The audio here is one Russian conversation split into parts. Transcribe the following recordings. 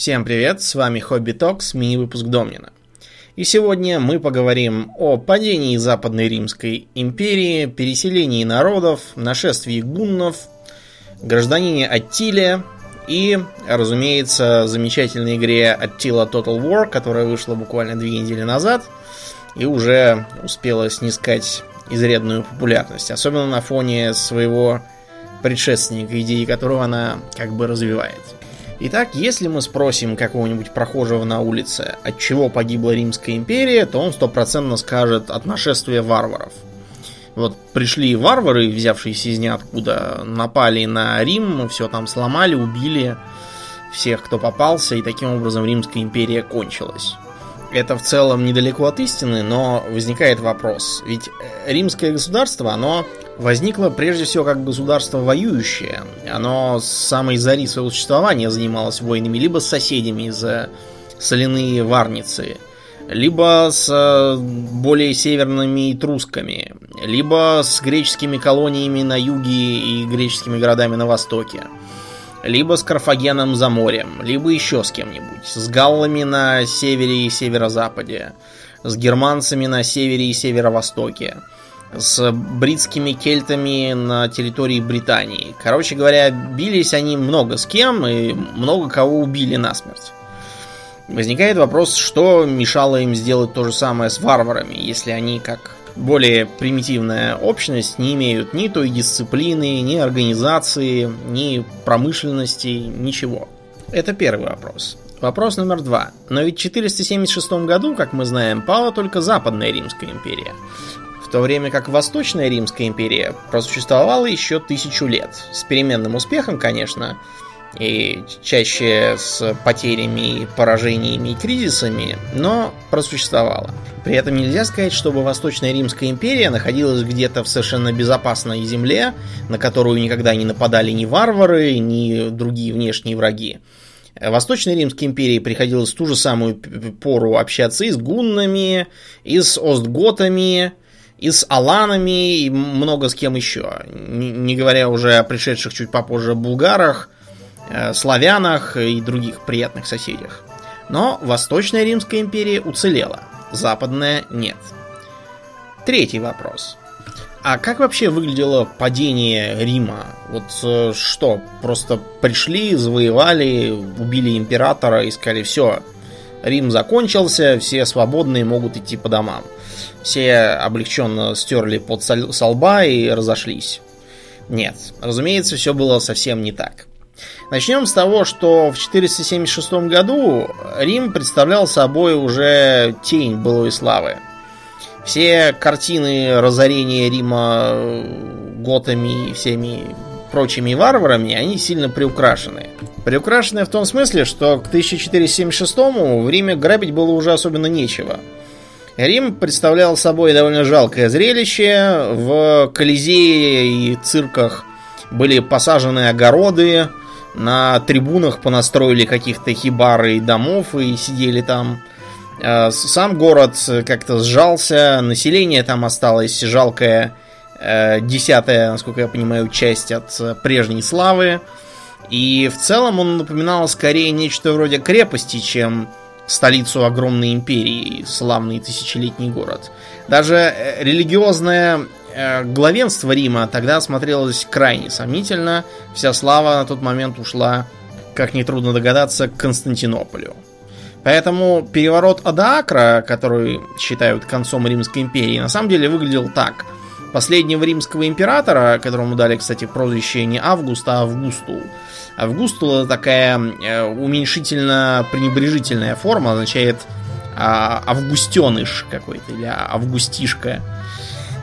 Всем привет, с вами Хобби Токс, мини-выпуск Домнина. И сегодня мы поговорим о падении Западной Римской империи, переселении народов, нашествии гуннов, гражданине Аттиле и, разумеется, замечательной игре Attila Total War, которая вышла буквально две недели назад и уже успела снискать изрядную популярность, особенно на фоне своего предшественника, идеи которого она как бы развивает. Итак, если мы спросим какого-нибудь прохожего на улице, от чего погибла Римская империя, то он стопроцентно скажет от нашествия варваров. Вот пришли варвары, взявшиеся из ниоткуда, напали на Рим, все там сломали, убили всех, кто попался, и таким образом Римская империя кончилась. Это в целом недалеко от истины, но возникает вопрос. Ведь римское государство, оно возникло прежде всего как государство воюющее. Оно с самой зари своего существования занималось войнами либо с соседями за соляные варницы, либо с э, более северными трусками, либо с греческими колониями на юге и греческими городами на востоке, либо с Карфагеном за морем, либо еще с кем-нибудь, с галлами на севере и северо-западе, с германцами на севере и северо-востоке, с бритскими кельтами на территории Британии. Короче говоря, бились они много с кем и много кого убили насмерть. Возникает вопрос, что мешало им сделать то же самое с варварами, если они, как более примитивная общность, не имеют ни той дисциплины, ни организации, ни промышленности, ничего. Это первый вопрос. Вопрос номер два. Но ведь в 476 году, как мы знаем, пала только Западная Римская империя в то время как Восточная Римская империя просуществовала еще тысячу лет. С переменным успехом, конечно, и чаще с потерями, поражениями и кризисами, но просуществовала. При этом нельзя сказать, чтобы Восточная Римская империя находилась где-то в совершенно безопасной земле, на которую никогда не нападали ни варвары, ни другие внешние враги. Восточной Римской империи приходилось в ту же самую пору общаться и с гуннами, и с остготами, и с аланами, и много с кем еще. Не, говоря уже о пришедших чуть попозже булгарах, славянах и других приятных соседях. Но Восточная Римская империя уцелела, Западная нет. Третий вопрос. А как вообще выглядело падение Рима? Вот э, что, просто пришли, завоевали, убили императора и сказали, все, Рим закончился, все свободные могут идти по домам. Все облегченно стерли под со лба и разошлись. Нет, разумеется, все было совсем не так. Начнем с того, что в 476 году Рим представлял собой уже тень былой славы. Все картины разорения Рима готами и всеми прочими варварами, они сильно приукрашены. Приукрашены в том смысле, что к 1476 в Риме грабить было уже особенно нечего. Рим представлял собой довольно жалкое зрелище. В Колизее и цирках были посажены огороды, на трибунах понастроили каких-то хибары и домов и сидели там. Э, сам город как-то сжался, население там осталось жалкое э, десятая, насколько я понимаю, часть от прежней славы. И в целом он напоминал скорее нечто вроде крепости, чем столицу огромной империи, славный тысячелетний город. Даже э, религиозное э, главенство Рима тогда смотрелось крайне сомнительно. Вся слава на тот момент ушла, как нетрудно догадаться, к Константинополю. Поэтому переворот Адаакра, который считают концом Римской империи, на самом деле выглядел так. Последнего римского императора, которому дали, кстати, прозвище не Август, а Августул, Августула такая э, уменьшительно-пренебрежительная форма, означает а, августеныш какой-то или августишка,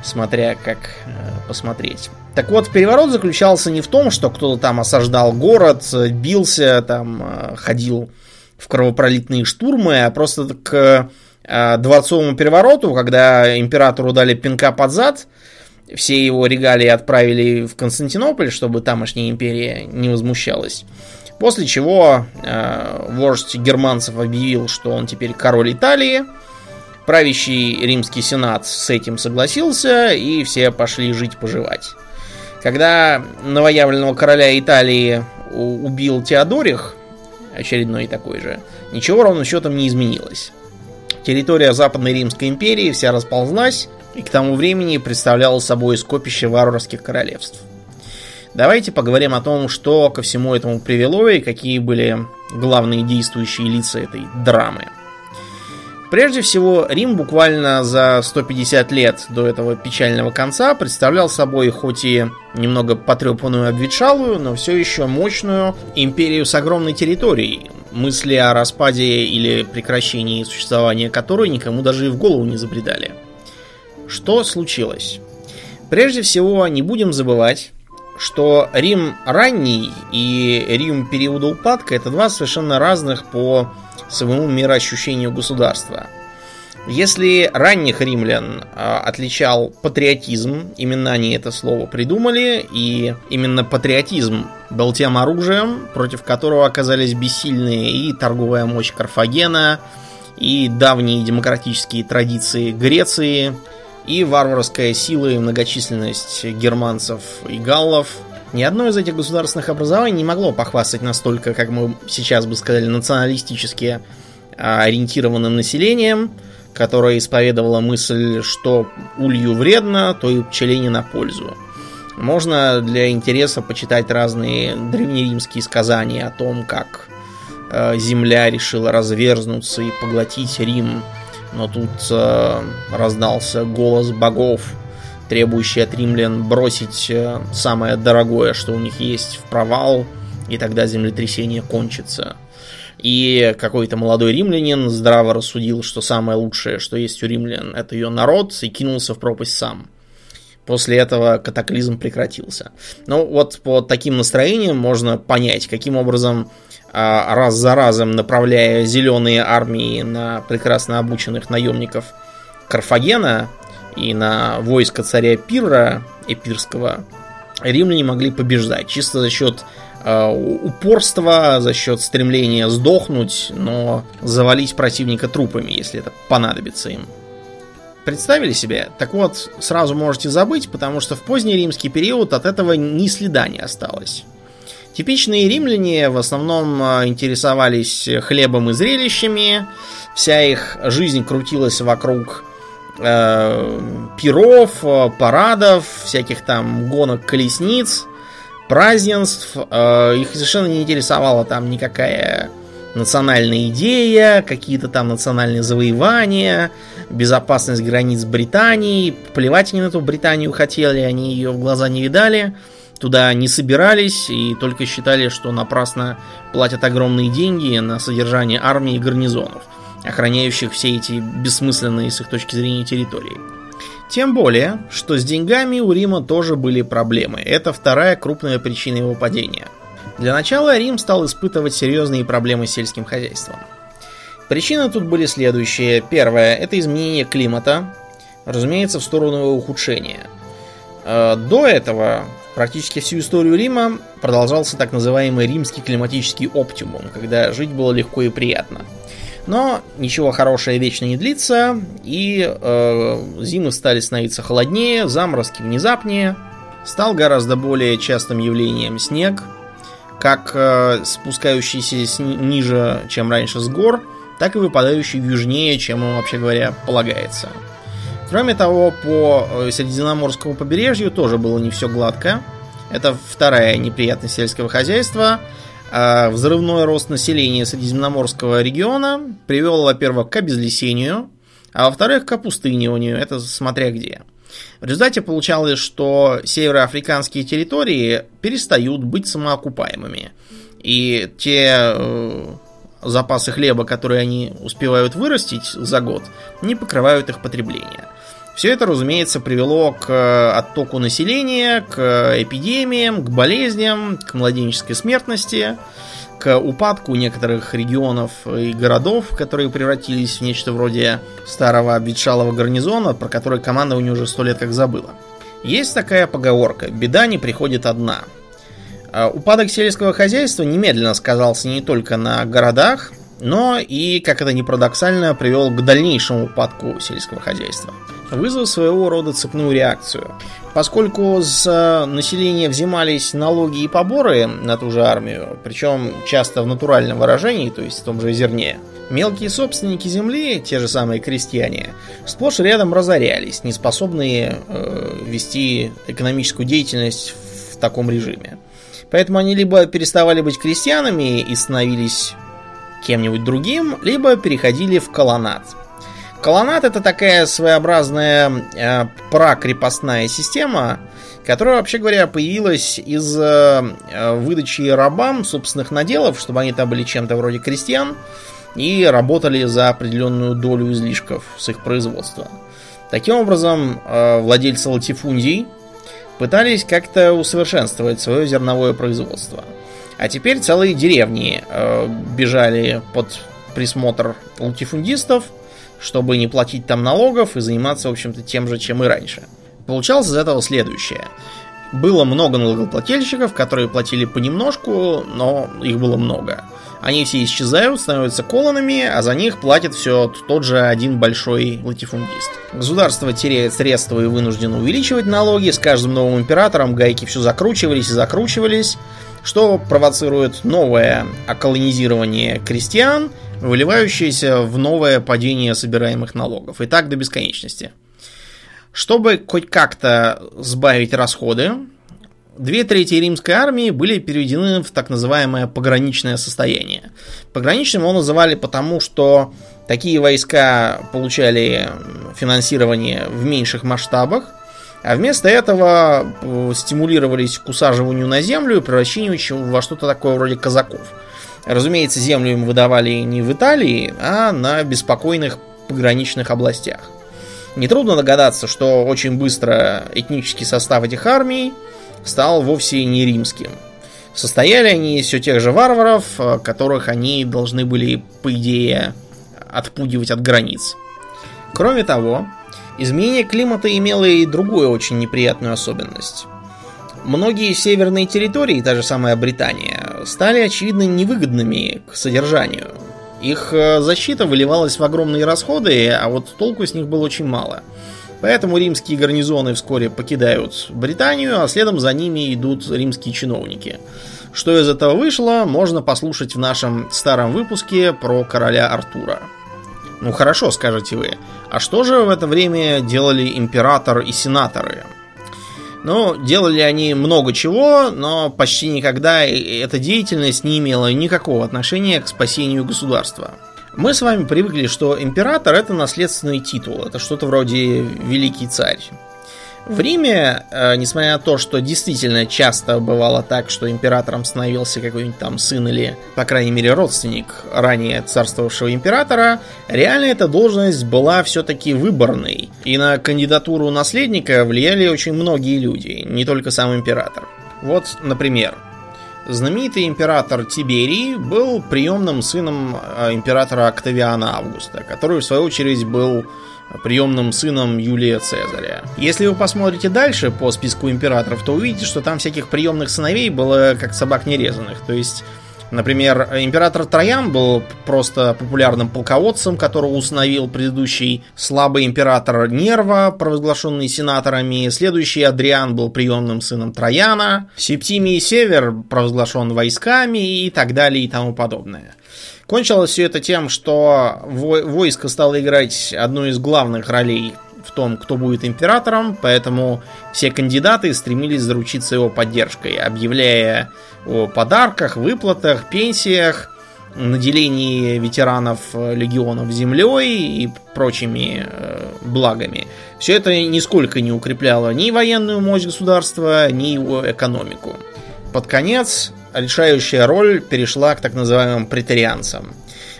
смотря как э, посмотреть. Так вот, переворот заключался не в том, что кто-то там осаждал город, бился, там э, ходил в кровопролитные штурмы, а просто к э, дворцовому перевороту, когда императору дали пинка под зад, все его регалии отправили в Константинополь, чтобы тамошняя империя не возмущалась. После чего э, вождь германцев объявил, что он теперь король Италии. Правящий римский сенат с этим согласился, и все пошли жить-поживать. Когда новоявленного короля Италии убил Теодорих, очередной такой же, ничего ровным счетом не изменилось. Территория Западной Римской империи вся расползлась и к тому времени представляла собой скопище варварских королевств. Давайте поговорим о том, что ко всему этому привело и какие были главные действующие лица этой драмы. Прежде всего, Рим буквально за 150 лет до этого печального конца представлял собой хоть и немного потрепанную обветшалую, но все еще мощную империю с огромной территорией, мысли о распаде или прекращении существования которой никому даже и в голову не забредали. Что случилось? Прежде всего, не будем забывать, что Рим ранний и Рим периода упадка это два совершенно разных по своему мироощущению государства. Если ранних римлян а, отличал патриотизм, именно они это слово придумали, и именно патриотизм был тем оружием, против которого оказались бессильные и торговая мощь Карфагена, и давние демократические традиции Греции, и варварская сила и многочисленность германцев и галлов. Ни одно из этих государственных образований не могло похвастать настолько, как мы сейчас бы сказали, националистически а, ориентированным населением, которое исповедовало мысль, что улью вредно, то и пчелине на пользу. Можно для интереса почитать разные древнеримские сказания о том, как э, земля решила разверзнуться и поглотить Рим но тут э, раздался голос богов, требующий от римлян бросить э, самое дорогое, что у них есть, в провал, и тогда землетрясение кончится. И какой-то молодой римлянин здраво рассудил, что самое лучшее, что есть у римлян, это ее народ, и кинулся в пропасть сам. После этого катаклизм прекратился. Ну, вот по таким настроениям можно понять, каким образом а, раз за разом направляя зеленые армии на прекрасно обученных наемников Карфагена и на войско царя Пирра Эпирского, римляне могли побеждать чисто за счет э, упорства, за счет стремления сдохнуть, но завалить противника трупами, если это понадобится им. Представили себе? Так вот, сразу можете забыть, потому что в поздний римский период от этого ни следа не осталось. Типичные римляне в основном а, интересовались хлебом и зрелищами. Вся их жизнь крутилась вокруг э, пиров, парадов, всяких там гонок колесниц, празднеств. Э, их совершенно не интересовала там никакая национальная идея, какие-то там национальные завоевания, безопасность границ Британии. Плевать они на эту Британию хотели, они ее в глаза не видали туда не собирались и только считали, что напрасно платят огромные деньги на содержание армии и гарнизонов, охраняющих все эти бессмысленные с их точки зрения территории. Тем более, что с деньгами у Рима тоже были проблемы. Это вторая крупная причина его падения. Для начала Рим стал испытывать серьезные проблемы с сельским хозяйством. Причины тут были следующие. Первое – это изменение климата, разумеется, в сторону его ухудшения. Э, до этого Практически всю историю Рима продолжался так называемый римский климатический оптимум, когда жить было легко и приятно. Но ничего хорошего вечно не длится, и э, зимы стали становиться холоднее, заморозки внезапнее. Стал гораздо более частым явлением снег, как э, спускающийся сни- ниже, чем раньше с гор, так и выпадающий южнее, чем ему, вообще говоря, полагается. Кроме того, по э, Средиземноморскому побережью тоже было не все гладко. Это вторая неприятность сельского хозяйства. А, взрывной рост населения Средиземноморского региона привел, во-первых, к обезлесению, а во-вторых, к опустыниванию. Это смотря где. В результате получалось, что североафриканские территории перестают быть самоокупаемыми. И те э, запасы хлеба, которые они успевают вырастить за год, не покрывают их потребление. Все это, разумеется, привело к э, оттоку населения, к эпидемиям, к болезням, к младенческой смертности, к упадку некоторых регионов и городов, которые превратились в нечто вроде старого обветшалого гарнизона, про который командование уже сто лет как забыло. Есть такая поговорка «беда не приходит одна». А упадок сельского хозяйства немедленно сказался не только на городах, но и, как это ни парадоксально, привел к дальнейшему упадку сельского хозяйства. Вызвав своего рода цепную реакцию. Поскольку с населения взимались налоги и поборы на ту же армию, причем часто в натуральном выражении, то есть в том же зерне, мелкие собственники земли, те же самые крестьяне, сплошь рядом разорялись, не способные э, вести экономическую деятельность в таком режиме. Поэтому они либо переставали быть крестьянами и становились кем-нибудь другим, либо переходили в колоннад. Колоннад это такая своеобразная э, прокрепостная система, которая, вообще говоря, появилась из э, выдачи рабам собственных наделов, чтобы они там были чем-то вроде крестьян и работали за определенную долю излишков с их производства. Таким образом, э, владельцы латифундий пытались как-то усовершенствовать свое зерновое производство. А теперь целые деревни э, бежали под присмотр латифундистов, чтобы не платить там налогов и заниматься, в общем-то, тем же, чем и раньше. Получалось из этого следующее. Было много налогоплательщиков, которые платили понемножку, но их было много. Они все исчезают, становятся колонами, а за них платит все тот же один большой латифундист. Государство теряет средства и вынуждено увеличивать налоги. С каждым новым императором гайки все закручивались и закручивались, что провоцирует новое околонизирование крестьян, выливающееся в новое падение собираемых налогов. И так до бесконечности. Чтобы хоть как-то сбавить расходы, Две трети римской армии были переведены в так называемое пограничное состояние. Пограничным его называли потому, что такие войска получали финансирование в меньших масштабах, а вместо этого э, стимулировались к усаживанию на землю и превращению во что-то такое вроде казаков. Разумеется, землю им выдавали не в Италии, а на беспокойных пограничных областях. Нетрудно догадаться, что очень быстро этнический состав этих армий стал вовсе не римским. Состояли они из все тех же варваров, э, которых они должны были, по идее, отпугивать от границ. Кроме того, изменение климата имело и другую очень неприятную особенность. Многие северные территории, та же самая Британия, стали очевидно невыгодными к содержанию. Их э, защита выливалась в огромные расходы, а вот толку с них было очень мало – Поэтому римские гарнизоны вскоре покидают Британию, а следом за ними идут римские чиновники. Что из этого вышло, можно послушать в нашем старом выпуске про короля Артура. Ну хорошо, скажете вы. А что же в это время делали император и сенаторы? Ну, делали они много чего, но почти никогда эта деятельность не имела никакого отношения к спасению государства. Мы с вами привыкли, что император это наследственный титул, это что-то вроде великий царь. В Риме, э, несмотря на то, что действительно часто бывало так, что императором становился какой-нибудь там сын или, по крайней мере, родственник ранее царствовавшего императора, реально эта должность была все-таки выборной. И на кандидатуру наследника влияли очень многие люди, не только сам император. Вот, например, Знаменитый император Тиберий был приемным сыном э, императора Октавиана Августа, который в свою очередь был приемным сыном Юлия Цезаря. Если вы посмотрите дальше по списку императоров, то увидите, что там всяких приемных сыновей было как собак нерезанных. То есть Например, император Троян был просто популярным полководцем, которого установил предыдущий слабый император Нерва, провозглашенный сенаторами. Следующий Адриан был приемным сыном Трояна. Септимий Север провозглашен войсками и так далее и тому подобное. Кончилось все это тем, что войско стало играть одну из главных ролей в том, кто будет императором, поэтому все кандидаты стремились заручиться его поддержкой, объявляя о подарках, выплатах, пенсиях, наделении ветеранов э, легионов землей и прочими э, благами. Все это нисколько не укрепляло ни военную мощь государства, ни его экономику. Под конец решающая роль перешла к так называемым претарианцам.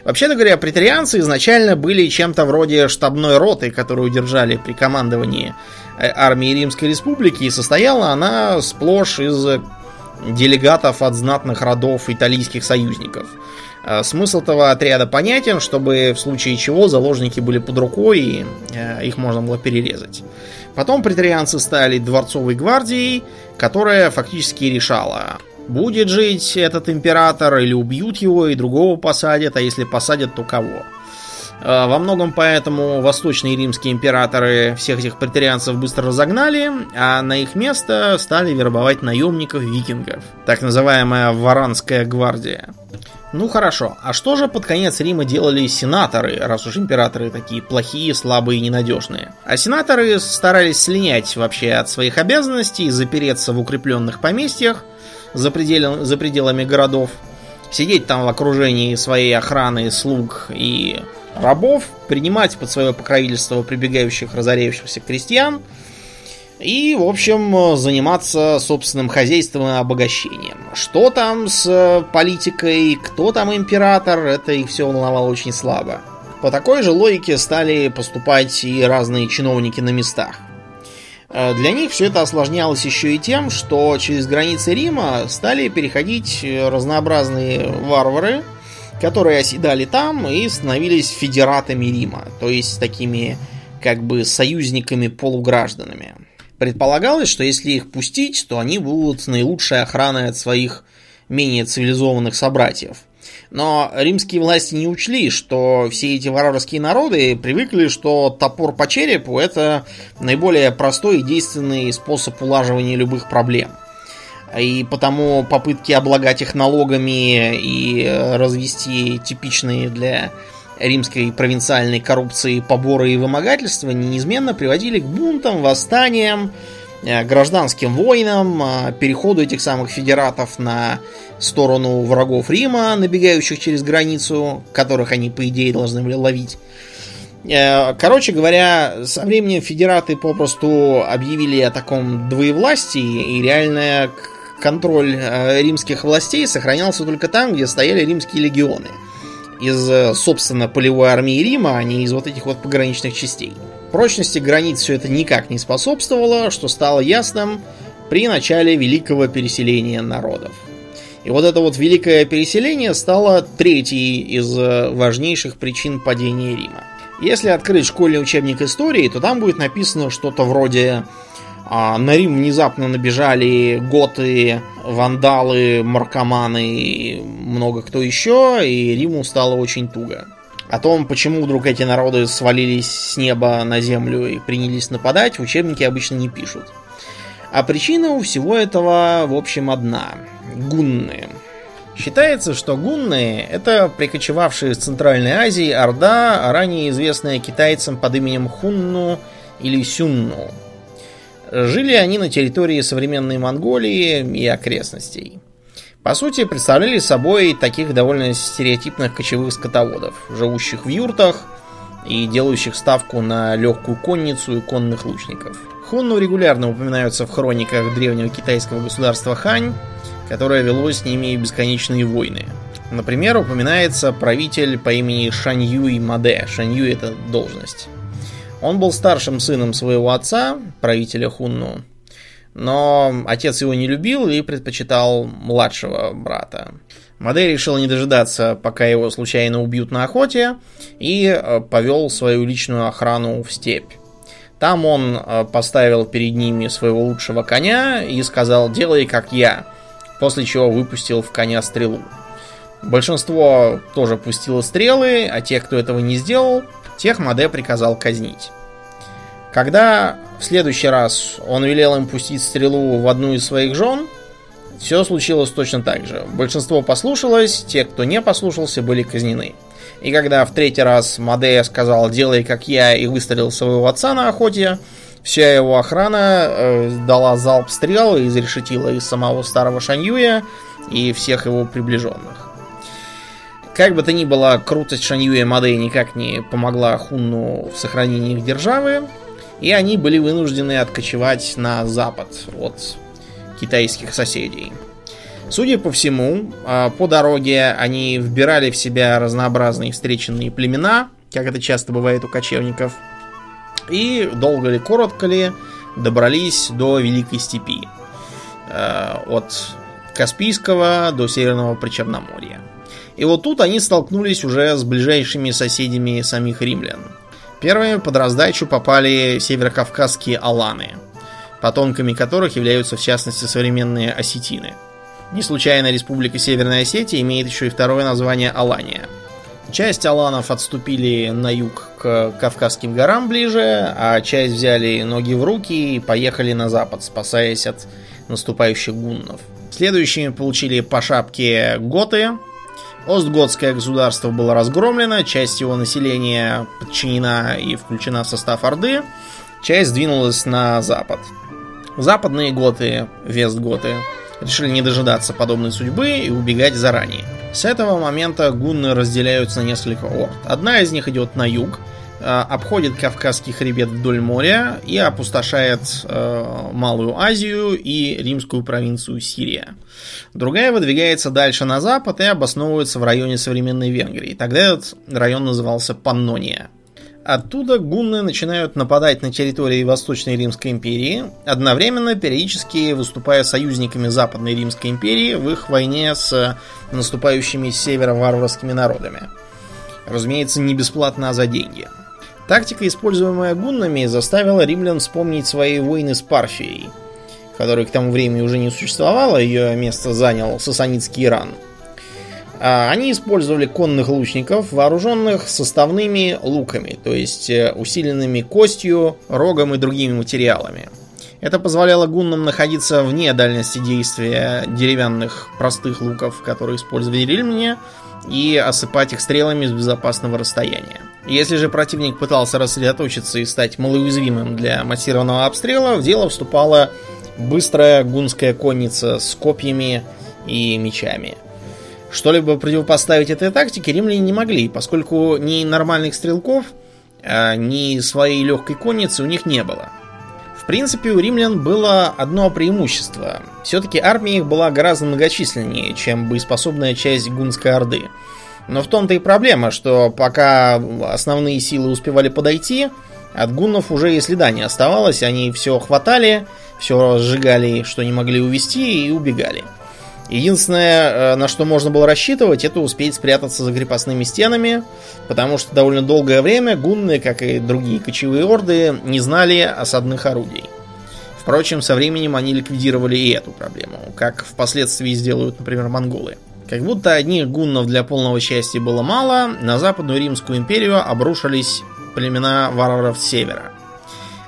Вообще-то говоря, претарианцы изначально были чем-то вроде штабной роты, которую держали при командовании э, армии Римской Республики, и состояла она сплошь из делегатов от знатных родов итальянских союзников. А, смысл этого отряда понятен, чтобы в случае чего заложники были под рукой и э, их можно было перерезать. Потом претарианцы стали дворцовой гвардией, которая фактически решала, будет жить этот император или убьют его и другого посадят, а если посадят, то кого. Э, во многом поэтому восточные римские императоры всех этих претарианцев быстро разогнали, а на их место стали вербовать наемников-викингов. Так называемая Варанская гвардия. Ну хорошо, а что же под конец Рима делали сенаторы, раз уж императоры такие плохие, слабые и ненадежные? А сенаторы старались слинять вообще от своих обязанностей, запереться в укрепленных поместьях за, пределами, за пределами городов, сидеть там в окружении своей охраны, слуг и рабов, принимать под свое покровительство прибегающих разоряющихся крестьян – и, в общем, заниматься собственным хозяйством и обогащением. Что там с политикой, кто там император, это их все волновало очень слабо. По такой же логике стали поступать и разные чиновники на местах. Э, для них все это осложнялось еще и тем, что через границы Рима стали переходить разнообразные варвары, которые оседали там и становились федератами Рима, то есть такими как бы союзниками-полугражданами. Предполагалось, что если их пустить, то они будут наилучшей охраной от своих менее цивилизованных собратьев. Но римские власти не учли, что все эти варварские народы привыкли, что топор по черепу это наиболее простой и действенный способ улаживания любых проблем. И потому попытки облагать их налогами и развести типичные для римской провинциальной коррупции поборы и вымогательства неизменно приводили к бунтам, восстаниям, гражданским войнам, э, переходу этих самых федератов на сторону врагов Рима, набегающих через границу, которых они, по идее, должны были ловить. Э, короче говоря, со временем федераты попросту объявили о таком двоевластии, и реальный контроль римских властей сохранялся только там, где стояли римские легионы – из, э, собственно, полевой армии Рима, а не из вот этих вот пограничных частей. Прочности границ все это никак не способствовало, что стало ясным при начале великого переселения народов. И вот это вот великое переселение стало третьей из э, важнейших причин падения Рима. Если открыть школьный учебник истории, то там будет написано что-то вроде а на Рим внезапно набежали готы, вандалы, маркоманы и много кто еще, и Риму стало очень туго. О том, почему вдруг эти народы свалились с неба на землю и принялись нападать, в учебнике обычно не пишут. А причина у всего этого, в общем, одна. Гунны. Считается, что гунны – это прикочевавшие из Центральной Азии орда, ранее известная китайцам под именем Хунну или Сюнну – Жили они на территории современной Монголии и окрестностей. По сути, представляли собой таких довольно стереотипных кочевых скотоводов, живущих в юртах и делающих ставку на легкую конницу и конных лучников. Хунну регулярно упоминаются в хрониках древнего китайского государства Хань, которое вело с ними бесконечные войны. Например, упоминается правитель по имени Шаньюй Маде. Шаньюй это должность. Он был старшим сыном своего отца, правителя Хунну, но отец его не любил и предпочитал младшего брата. Мадей решил не дожидаться, пока его случайно убьют на охоте, и э, повел свою личную охрану в степь. Там он э, поставил перед ними своего лучшего коня и сказал «делай как я», после чего выпустил в коня стрелу. Большинство тоже пустило стрелы, а те, кто этого не сделал, Тех Маде приказал казнить. Когда в следующий раз он велел им пустить стрелу в одну из своих жен, все случилось точно так же. Большинство послушалось, те, кто не послушался, были казнены. И когда в третий раз Мадея сказал «делай как я» и выстрелил своего отца на охоте, вся его охрана э, дала залп стрел и изрешетила из самого старого Шаньюя и всех его приближенных. Как бы то ни было, крутость Шаньюя Мадэй никак не помогла Хунну в сохранении их державы, и они были вынуждены откочевать на запад от китайских соседей. Судя по всему, а, по дороге они вбирали в себя разнообразные встреченные племена, как это часто бывает у кочевников, и долго ли, коротко ли, добрались до Великой Степи. А, от Каспийского до Северного Причерноморья. И вот тут они столкнулись уже с ближайшими соседями самих римлян. Первыми под раздачу попали северокавказские аланы, потомками которых являются в частности современные осетины. Не случайно Республика Северная Осетия имеет еще и второе название Алания. Часть аланов отступили на юг к Кавказским горам ближе, а часть взяли ноги в руки и поехали на запад, спасаясь от наступающих гуннов. Следующими получили по шапке готы. Остготское государство было разгромлено, часть его населения подчинена и включена в состав Орды, часть двинулась на запад. Западные готы, вестготы, решили не дожидаться подобной судьбы и убегать заранее. С этого момента гунны разделяются на несколько орд. Одна из них идет на юг, обходит Кавказский хребет вдоль моря и опустошает э, Малую Азию и римскую провинцию Сирия. Другая выдвигается дальше на запад и обосновывается в районе современной Венгрии. Тогда этот район назывался Паннония. Оттуда гунны начинают нападать на территории Восточной Римской империи, одновременно периодически выступая союзниками Западной Римской империи в их войне с наступающими с севера варварскими народами. Разумеется, не бесплатно, а за деньги. Тактика, используемая гуннами, заставила римлян вспомнить свои войны с Парфией, которой к тому времени уже не существовало, ее место занял сасанитский Иран – а, они использовали конных лучников, вооруженных составными луками, то есть э, усиленными костью, рогом и другими материалами. Это позволяло гуннам находиться вне дальности действия деревянных простых луков, которые использовали римляне, и осыпать их стрелами с безопасного расстояния. Если же противник пытался рассредоточиться и стать малоуязвимым для массированного обстрела, в дело вступала быстрая гунская конница с копьями и мечами – что-либо противопоставить этой тактике римляне не могли, поскольку ни нормальных стрелков, а, ни своей легкой конницы у них не было. В принципе, у римлян было одно преимущество. Все-таки армия их была гораздо многочисленнее, чем боеспособная часть гунской орды. Но в том-то и проблема, что пока основные силы успевали подойти, от гуннов уже и следа не оставалось, они все хватали, все сжигали, что не могли увести, и убегали. Единственное, э, на что можно было рассчитывать, это успеть спрятаться за крепостными стенами, потому что довольно долгое время гунны, как и другие кочевые орды, не знали осадных орудий. Впрочем, со временем они ликвидировали и эту проблему, как впоследствии сделают, например, монголы. Как будто одних гуннов для полного счастья было мало, на Западную Римскую империю обрушились племена варваров с севера.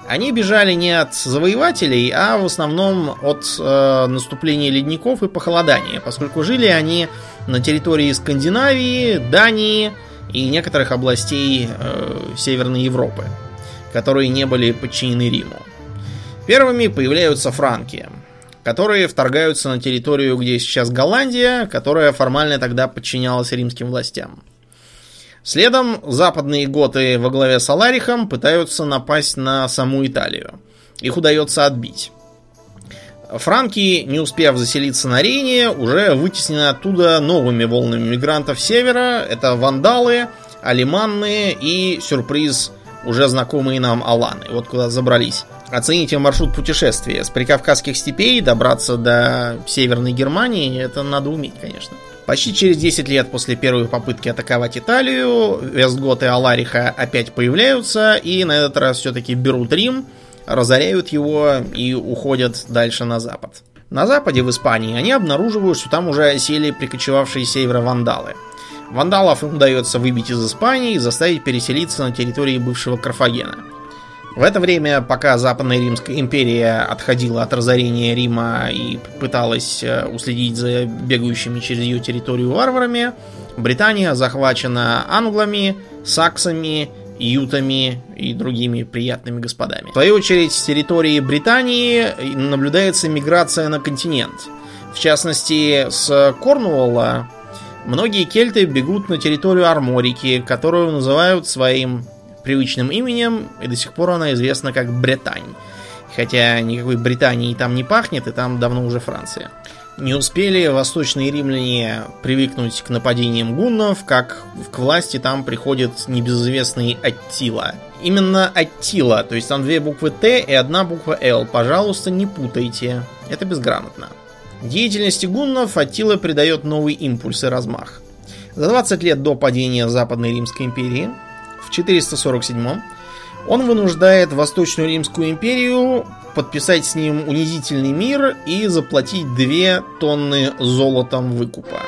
Они бежали не от завоевателей, а в основном от э, наступления ледников и похолодания, поскольку жили они на территории Скандинавии, Дании и некоторых областей э, Северной Европы, которые не были подчинены Риму. Первыми появляются франки, которые вторгаются на территорию, где сейчас Голландия, которая формально тогда подчинялась римским властям. Следом западные готы во главе с Аларихом пытаются напасть на саму Италию. Их удается отбить. Франки, не успев заселиться на Рейне, уже вытеснены оттуда новыми волнами мигрантов севера. Это вандалы, алиманные и, сюрприз, уже знакомые нам аланы. Вот куда забрались. Оцените маршрут путешествия. С прикавказских степей добраться до Северной Германии, это надо уметь, конечно. Почти через 10 лет после первой попытки атаковать Италию, Вестгот и Алариха опять появляются и на этот раз все-таки берут Рим, разоряют его и уходят дальше на запад. На западе в Испании они обнаруживают, что там уже осели прикочевавшие севера вандалы. Вандалов им удается выбить из Испании и заставить переселиться на территории бывшего Карфагена – в это время, пока Западная Римская империя отходила от разорения Рима и пыталась э, уследить за бегающими через ее территорию варварами, Британия захвачена англами, саксами, ютами и другими приятными господами. В свою очередь, с территории Британии наблюдается миграция на континент. В частности, с Корнуолла многие кельты бегут на территорию Арморики, которую называют своим привычным именем, и до сих пор она известна как Британь. Хотя никакой Британии там не пахнет, и там давно уже Франция. Не успели восточные римляне привыкнуть к нападениям гуннов, как к власти там приходит небезызвестный Аттила. Именно Аттила, то есть там две буквы Т и одна буква Л. Пожалуйста, не путайте. Это безграмотно. Деятельности гуннов Аттила придает новый импульс и размах. За 20 лет до падения Западной Римской империи в 447 он вынуждает Восточную Римскую империю подписать с ним унизительный мир и заплатить 2 тонны золотом выкупа.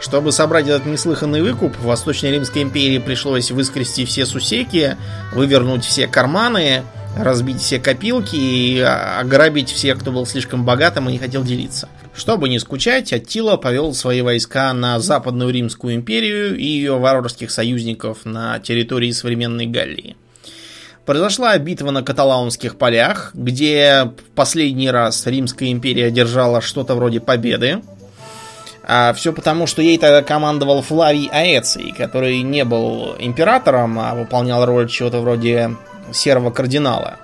Чтобы собрать этот неслыханный выкуп, Восточной Римской империи пришлось выскрести все сусеки, вывернуть все карманы, разбить все копилки и ограбить всех, кто был слишком богатым и не хотел делиться. Чтобы не скучать, Аттила повел свои войска на Западную Римскую империю и ее варварских союзников на территории современной Галлии. Произошла битва на каталаунских полях, где в последний раз Римская империя одержала что-то вроде победы. А все потому, что ей тогда командовал Флавий Аэций, который не был императором, а выполнял роль чего-то вроде серого кардинала.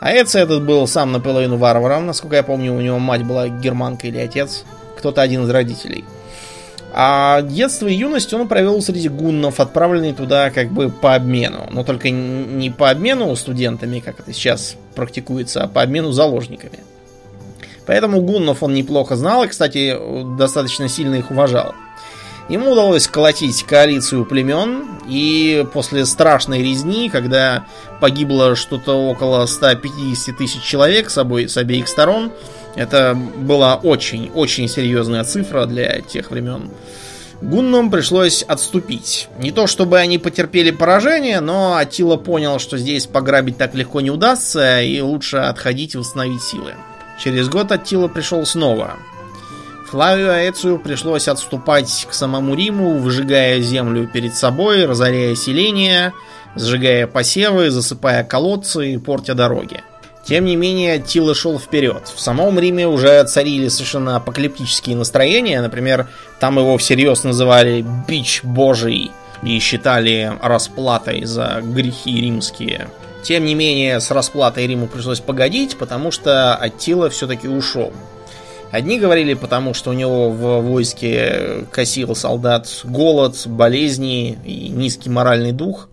А Эци этот был сам наполовину варваром, насколько я помню, у него мать была германка или отец, кто-то один из родителей. А детство и юность он провел среди гуннов, отправленный туда как бы по обмену. Но только не по обмену студентами, как это сейчас практикуется, а по обмену заложниками. Поэтому гуннов он неплохо знал и, кстати, достаточно сильно их уважал. Ему удалось колотить коалицию племен, и после страшной резни, когда погибло что-то около 150 тысяч человек с, обоих, с обеих сторон, это была очень-очень серьезная цифра для тех времен. Гуннам пришлось отступить. Не то чтобы они потерпели поражение, но Атила понял, что здесь пограбить так легко не удастся, и лучше отходить и восстановить силы. Через год Аттила пришел снова. Флавию Аэцию пришлось отступать к самому Риму, выжигая землю перед собой, разоряя селения, сжигая посевы, засыпая колодцы и портя дороги. Тем не менее, Аттила шел вперед. В самом Риме уже царили совершенно апокалиптические настроения. Например, там его всерьез называли «бич божий» и считали расплатой за грехи римские. Тем не менее, с расплатой Риму пришлось погодить, потому что Аттила все-таки ушел. Одни говорили, потому что у него в войске косил солдат голод, болезни и низкий моральный дух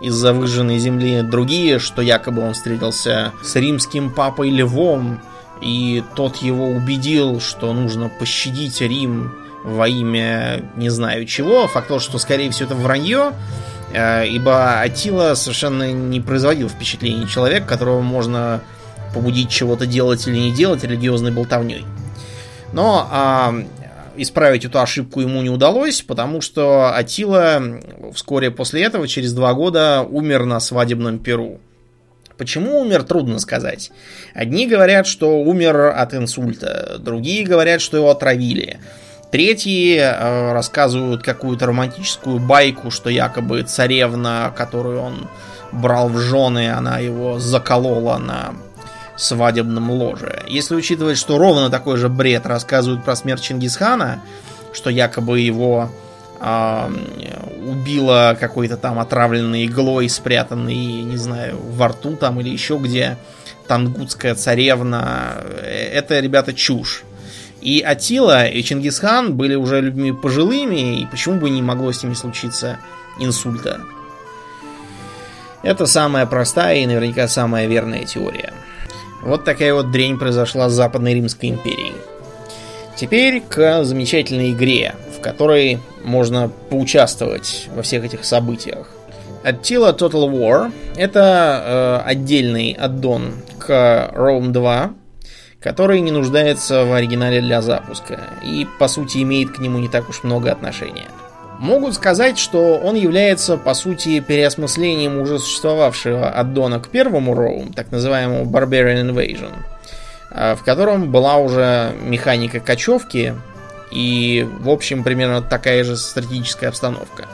из-за выжженной земли. Другие, что якобы он встретился с римским папой Львом, и тот его убедил, что нужно пощадить Рим во имя не знаю чего. Факт то, что, скорее всего, это вранье, э, ибо Атила совершенно не производил впечатления человека, которого можно побудить чего-то делать или не делать религиозной болтовней. Но а, исправить эту ошибку ему не удалось, потому что Атила вскоре после этого, через два года, умер на свадебном перу. Почему умер, трудно сказать. Одни говорят, что умер от инсульта, другие говорят, что его отравили. Третьи э, рассказывают какую-то романтическую байку, что якобы царевна, которую он брал в жены, она его заколола на свадебном ложе. Если учитывать, что ровно такой же бред рассказывают про смерть Чингисхана, что якобы его э, убила какой-то там отравленной иглой, спрятанной, не знаю, во рту там или еще где, тангутская царевна, э, это, ребята, чушь. И Атила, и Чингисхан были уже людьми пожилыми, и почему бы не могло с ними случиться инсульта? Это самая простая и наверняка самая верная теория. Вот такая вот дрень произошла с Западной Римской империей. Теперь к замечательной игре, в которой можно поучаствовать во всех этих событиях. Attila Total War это э, отдельный аддон к Rome 2, который не нуждается в оригинале для запуска и по сути имеет к нему не так уж много отношения могут сказать, что он является, по сути, переосмыслением уже существовавшего аддона к первому Роу, так называемому Barbarian Invasion, а, в котором была уже механика кочевки и, в общем, примерно такая же стратегическая обстановка.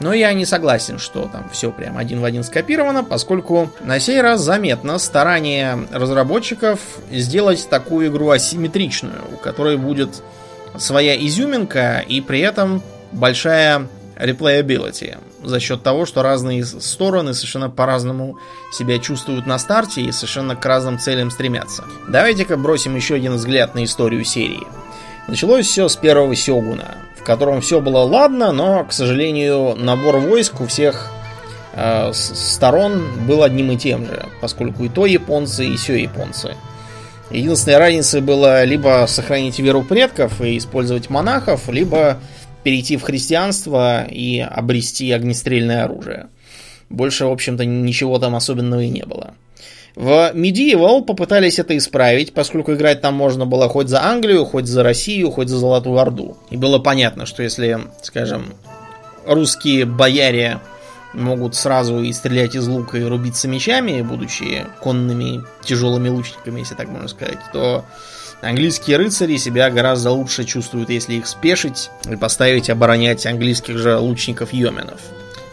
Но я не согласен, что там все прям один в один скопировано, поскольку на сей раз заметно старание разработчиков сделать такую игру асимметричную, у которой будет своя изюминка и при этом большая replayability за счет того, что разные стороны совершенно по-разному себя чувствуют на старте и совершенно к разным целям стремятся. Давайте-ка бросим еще один взгляд на историю серии. Началось все с первого Сёгуна, в котором все было ладно, но, к сожалению, набор войск у всех э, сторон был одним и тем же, поскольку и то японцы, и все японцы. Единственная разница была либо сохранить веру предков и использовать монахов, либо перейти в христианство и обрести огнестрельное оружие. Больше, в общем-то, ничего там особенного и не было. В Medieval попытались это исправить, поскольку играть там можно было хоть за Англию, хоть за Россию, хоть за Золотую Орду. И было понятно, что если, скажем, русские бояре могут сразу и стрелять из лука и рубиться мечами, будучи конными тяжелыми лучниками, если так можно сказать, то английские рыцари себя гораздо лучше чувствуют, если их спешить и поставить оборонять английских же лучников-йоменов.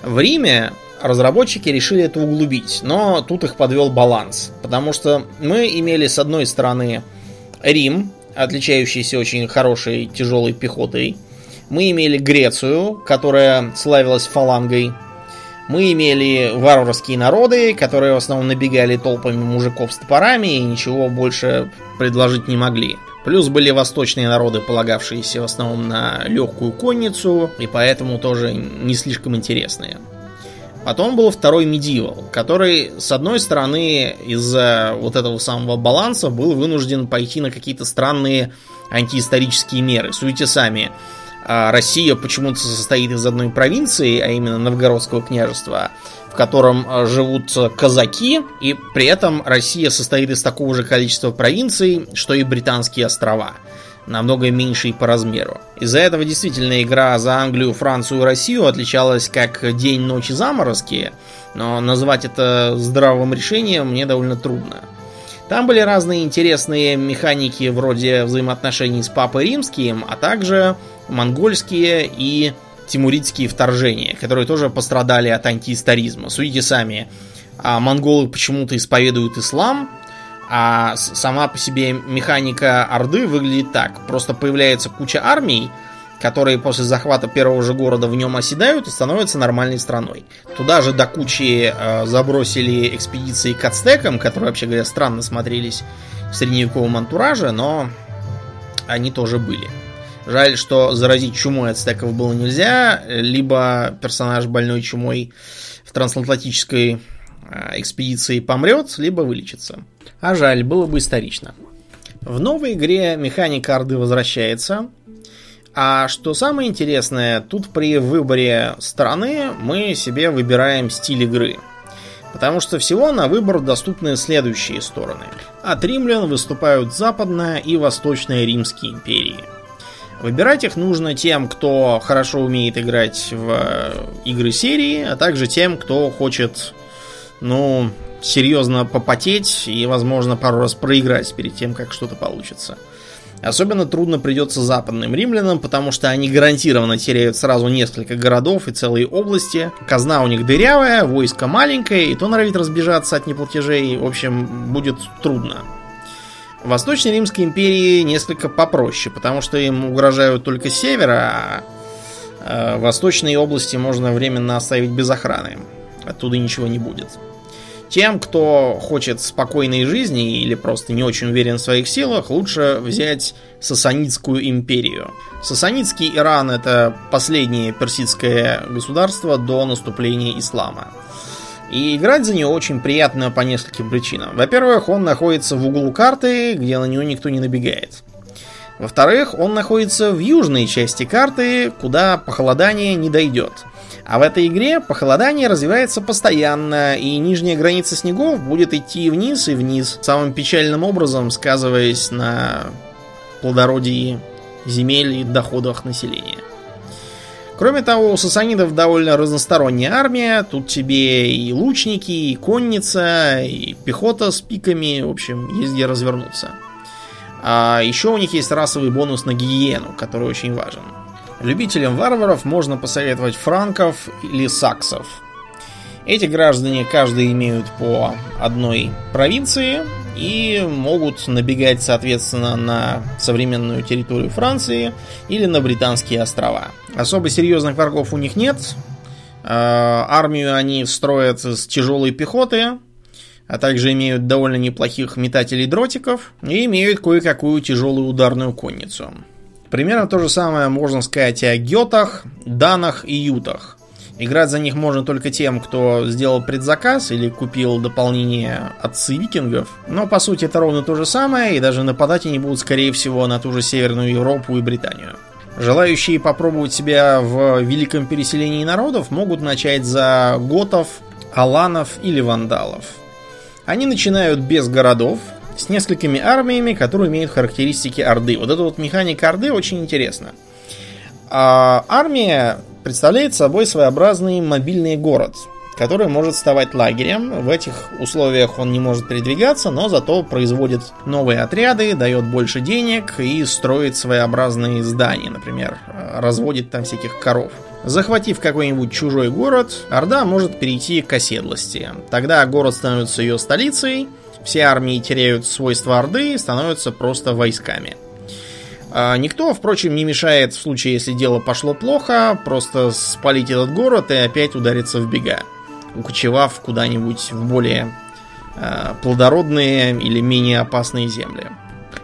В Риме разработчики решили это углубить, но тут их подвел баланс, потому что мы имели с одной стороны Рим, отличающийся очень хорошей тяжелой пехотой, мы имели Грецию, которая славилась фалангой, мы имели варварские народы, которые в основном набегали толпами мужиков с топорами и ничего больше предложить не могли. Плюс были восточные народы, полагавшиеся в основном на легкую конницу, и поэтому тоже не слишком интересные. Потом был второй Medieval, который, с одной стороны, из-за вот этого самого баланса был вынужден пойти на какие-то странные антиисторические меры. Судите сами, а Россия почему-то состоит из одной провинции, а именно Новгородского княжества, в котором а, живут казаки, и при этом Россия состоит из такого же количества провинций, что и британские острова намного меньше и по размеру. Из-за этого действительно игра за Англию, Францию и Россию отличалась как день, ночь и заморозки, но назвать это здравым решением мне довольно трудно. Там были разные интересные механики вроде взаимоотношений с Папой Римским, а также монгольские и тимуридские вторжения, которые тоже пострадали от антиисторизма. Судите сами, а монголы почему-то исповедуют ислам, а сама по себе механика Орды выглядит так. Просто появляется куча армий, которые после захвата первого же города в нем оседают и становятся нормальной страной. Туда же до кучи э, забросили экспедиции к ацтекам, которые, вообще говоря, странно смотрелись в средневековом антураже, но они тоже были. Жаль, что заразить чумой ацтеков было нельзя, либо персонаж больной чумой в трансатлантической э, экспедиции помрет, либо вылечится. А жаль, было бы исторично. В новой игре механика Орды возвращается. А что самое интересное, тут при выборе страны мы себе выбираем стиль игры. Потому что всего на выбор доступны следующие стороны. От римлян выступают западная и восточная римские империи. Выбирать их нужно тем, кто хорошо умеет играть в игры серии, а также тем, кто хочет, ну, серьезно попотеть и, возможно, пару раз проиграть перед тем, как что-то получится. Особенно трудно придется западным римлянам, потому что они гарантированно теряют сразу несколько городов и целые области. Казна у них дырявая, войско маленькое, и то норовит разбежаться от неплатежей. В общем, будет трудно. В Восточной Римской империи несколько попроще, потому что им угрожают только с севера, а восточные области можно временно оставить без охраны. Оттуда ничего не будет. Тем, кто хочет спокойной жизни или просто не очень уверен в своих силах, лучше взять Сасанидскую империю. Сасанидский Иран это последнее персидское государство до наступления ислама. И играть за него очень приятно по нескольким причинам. Во-первых, он находится в углу карты, где на него никто не набегает. Во-вторых, он находится в южной части карты, куда похолодание не дойдет. А в этой игре похолодание развивается постоянно, и нижняя граница снегов будет идти вниз и вниз, самым печальным образом сказываясь на плодородии земель и доходах населения. Кроме того, у сасанидов довольно разносторонняя армия. Тут тебе и лучники, и конница, и пехота с пиками. В общем, есть где развернуться. А еще у них есть расовый бонус на гигиену, который очень важен. Любителям варваров можно посоветовать франков или саксов. Эти граждане каждый имеют по одной провинции и могут набегать, соответственно, на современную территорию Франции или на британские острова. Особо серьезных врагов у них нет. А, армию они строят из тяжелой пехоты, а также имеют довольно неплохих метателей дротиков и имеют кое-какую тяжелую ударную конницу. Примерно то же самое можно сказать и о гетах, данах и ютах. Играть за них можно только тем, кто сделал предзаказ или купил дополнение отцы викингов. Но по сути это ровно то же самое, и даже нападать они будут скорее всего на ту же Северную Европу и Британию. Желающие попробовать себя в великом переселении народов могут начать за готов, аланов или вандалов. Они начинают без городов, с несколькими армиями, которые имеют характеристики Орды. Вот эта вот механика Орды очень интересна. А армия представляет собой своеобразный мобильный город, который может вставать лагерем. В этих условиях он не может передвигаться, но зато производит новые отряды, дает больше денег и строит своеобразные здания, например, разводит там всяких коров. Захватив какой-нибудь чужой город, Орда может перейти к оседлости. Тогда город становится ее столицей, все армии теряют свойства Орды и становятся просто войсками. А никто, впрочем, не мешает в случае, если дело пошло плохо, просто спалить этот город и опять удариться в бега, укочевав куда-нибудь в более э, плодородные или менее опасные земли.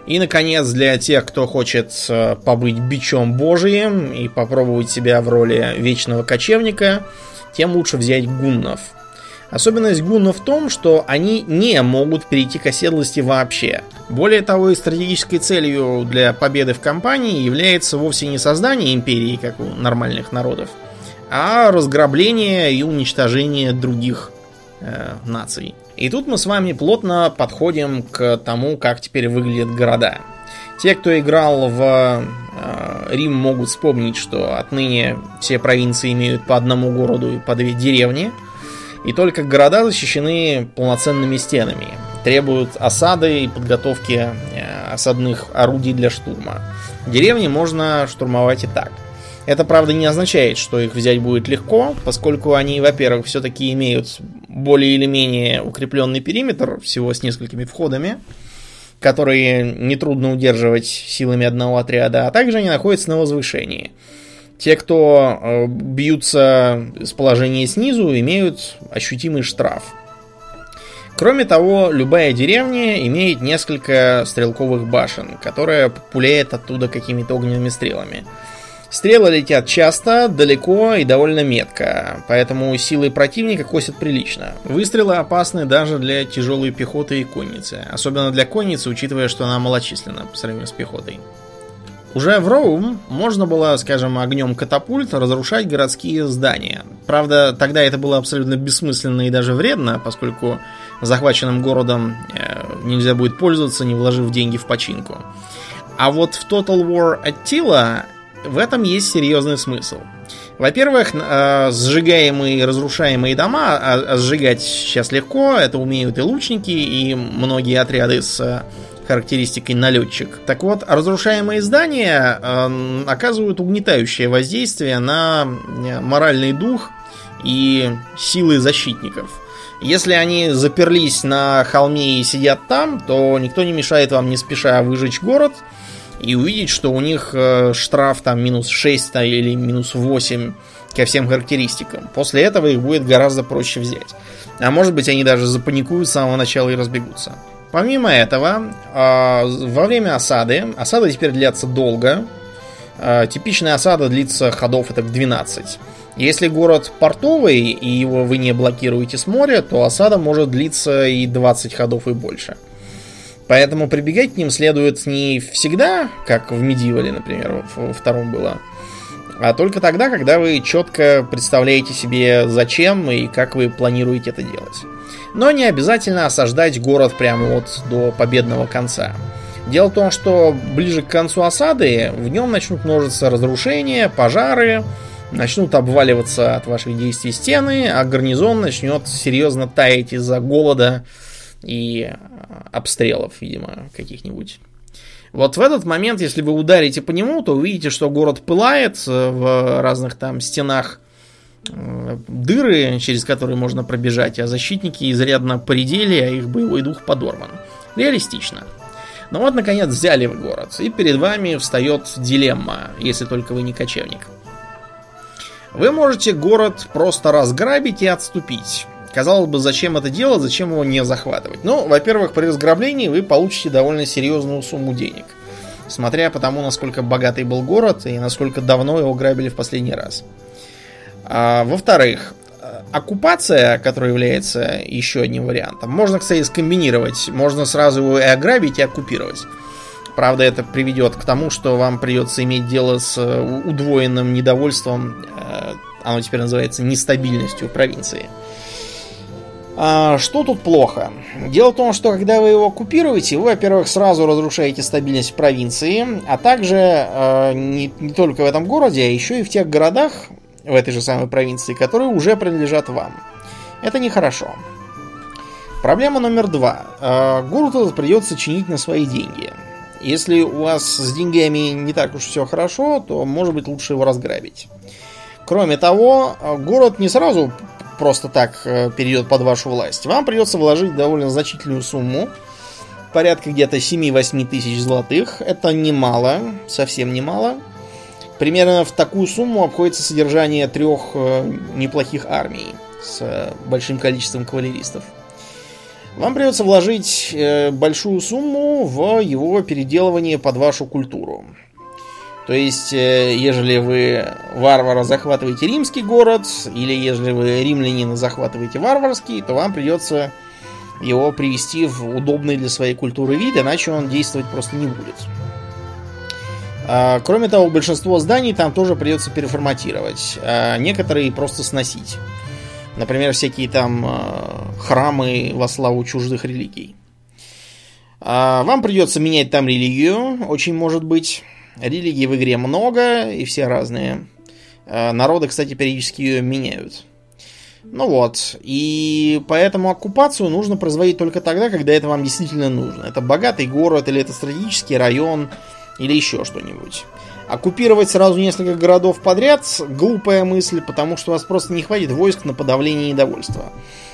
И, наконец, для тех, кто хочет э, побыть бичом божиим и попробовать себя в роли вечного кочевника, тем лучше взять гуннов – Особенность гуннов в том, что они не могут перейти к оседлости вообще. Более того, и стратегической целью для победы в кампании является вовсе не создание империи, как у нормальных народов, а разграбление и уничтожение других э, наций. И тут мы с вами плотно подходим к тому, как теперь выглядят города. Те, кто играл в э, Рим, могут вспомнить, что отныне все провинции имеют по одному городу и по две деревни – и только города защищены полноценными стенами. Требуют осады и подготовки э, осадных орудий для штурма. Деревни можно штурмовать и так. Это, правда, не означает, что их взять будет легко, поскольку они, во-первых, все-таки имеют более или менее укрепленный периметр, всего с несколькими входами, которые нетрудно удерживать силами одного отряда, а также они находятся на возвышении – те, кто э, бьются с положения снизу, имеют ощутимый штраф. Кроме того, любая деревня имеет несколько стрелковых башен, которые пуляет оттуда какими-то огненными стрелами. Стрелы летят часто, далеко и довольно метко, поэтому силы противника косят прилично. Выстрелы опасны даже для тяжелой пехоты и конницы, особенно для конницы, учитывая, что она малочисленна по сравнению с пехотой. Уже в Роум можно было, скажем, огнем катапульт разрушать городские здания. Правда, тогда это было абсолютно бессмысленно и даже вредно, поскольку захваченным городом э, нельзя будет пользоваться, не вложив деньги в починку. А вот в Total War Attila в этом есть серьезный смысл. Во-первых, э, сжигаемые и разрушаемые дома, а, а сжигать сейчас легко, это умеют и лучники, и многие отряды с характеристикой налетчик. Так вот, разрушаемые здания э, оказывают угнетающее воздействие на э, моральный дух и силы защитников. Если они заперлись на холме и сидят там, то никто не мешает вам не спеша выжечь город и увидеть, что у них э, штраф там минус 6 или минус 8 ко всем характеристикам. После этого их будет гораздо проще взять. А может быть они даже запаникуют с самого начала и разбегутся. Помимо этого, а, во время осады, осада теперь длится долго, а, типичная осада длится ходов это 12. Если город портовый и его вы не блокируете с моря, то осада может длиться и 20 ходов и больше. Поэтому прибегать к ним следует не всегда, как в Медивале, например, во втором было, а только тогда, когда вы четко представляете себе, зачем и как вы планируете это делать. Но не обязательно осаждать город прямо вот до победного конца. Дело в том, что ближе к концу осады в нем начнут множиться разрушения, пожары, начнут обваливаться от ваших действий стены, а гарнизон начнет серьезно таять из-за голода и обстрелов, видимо, каких-нибудь. Вот в этот момент, если вы ударите по нему, то увидите, что город пылает в разных там стенах Э, дыры, через которые можно пробежать, а защитники изрядно поредели, а их боевой дух подорван. Реалистично. Но ну вот, наконец, взяли вы город, и перед вами встает дилемма, если только вы не кочевник. Вы можете город просто разграбить и отступить. Казалось бы, зачем это делать, зачем его не захватывать? Ну, во-первых, при разграблении вы получите довольно серьезную сумму денег. Смотря по тому, насколько богатый был город и насколько давно его грабили в последний раз. А, во-вторых, оккупация, которая является еще одним вариантом, можно, кстати, скомбинировать. Можно сразу его и ограбить, и оккупировать. Правда, это приведет к тому, что вам придется иметь дело с э, удвоенным недовольством, э, оно теперь называется нестабильностью провинции. А, что тут плохо? Дело в том, что когда вы его оккупируете, вы, во-первых, сразу разрушаете стабильность провинции, а также э, не, не только в этом городе, а еще и в тех городах в этой же самой провинции, которые уже принадлежат вам. Это нехорошо. Проблема номер два. Э, город этот придется чинить на свои деньги. Если у вас с деньгами не так уж все хорошо, то может быть лучше его разграбить. Кроме того, город не сразу просто так э, перейдет под вашу власть. Вам придется вложить довольно значительную сумму, порядка где-то 7-8 тысяч золотых. Это немало, совсем немало. Примерно в такую сумму обходится содержание трех э, неплохих армий с э, большим количеством кавалеристов. Вам придется вложить большую сумму в его переделывание под вашу культуру. То есть, э, ежели вы варвара захватываете римский город, или ежели вы римлянина захватываете варварский, то вам придется его привести в удобный для своей культуры вид, иначе он действовать просто не будет. А, кроме того, большинство зданий там тоже придется переформатировать, а некоторые просто сносить. Например, всякие там а, храмы во славу чуждых религий. А, вам придется менять там религию, очень может быть. Религий в игре много, и все разные. Э, народы, кстати, периодически ее меняют. Ну вот, и поэтому оккупацию нужно производить только тогда, когда это вам действительно нужно. Это богатый город, или это стратегический район, или еще что-нибудь. Оккупировать сразу несколько городов подряд – глупая мысль, потому что у вас просто не хватит войск на подавление недовольства.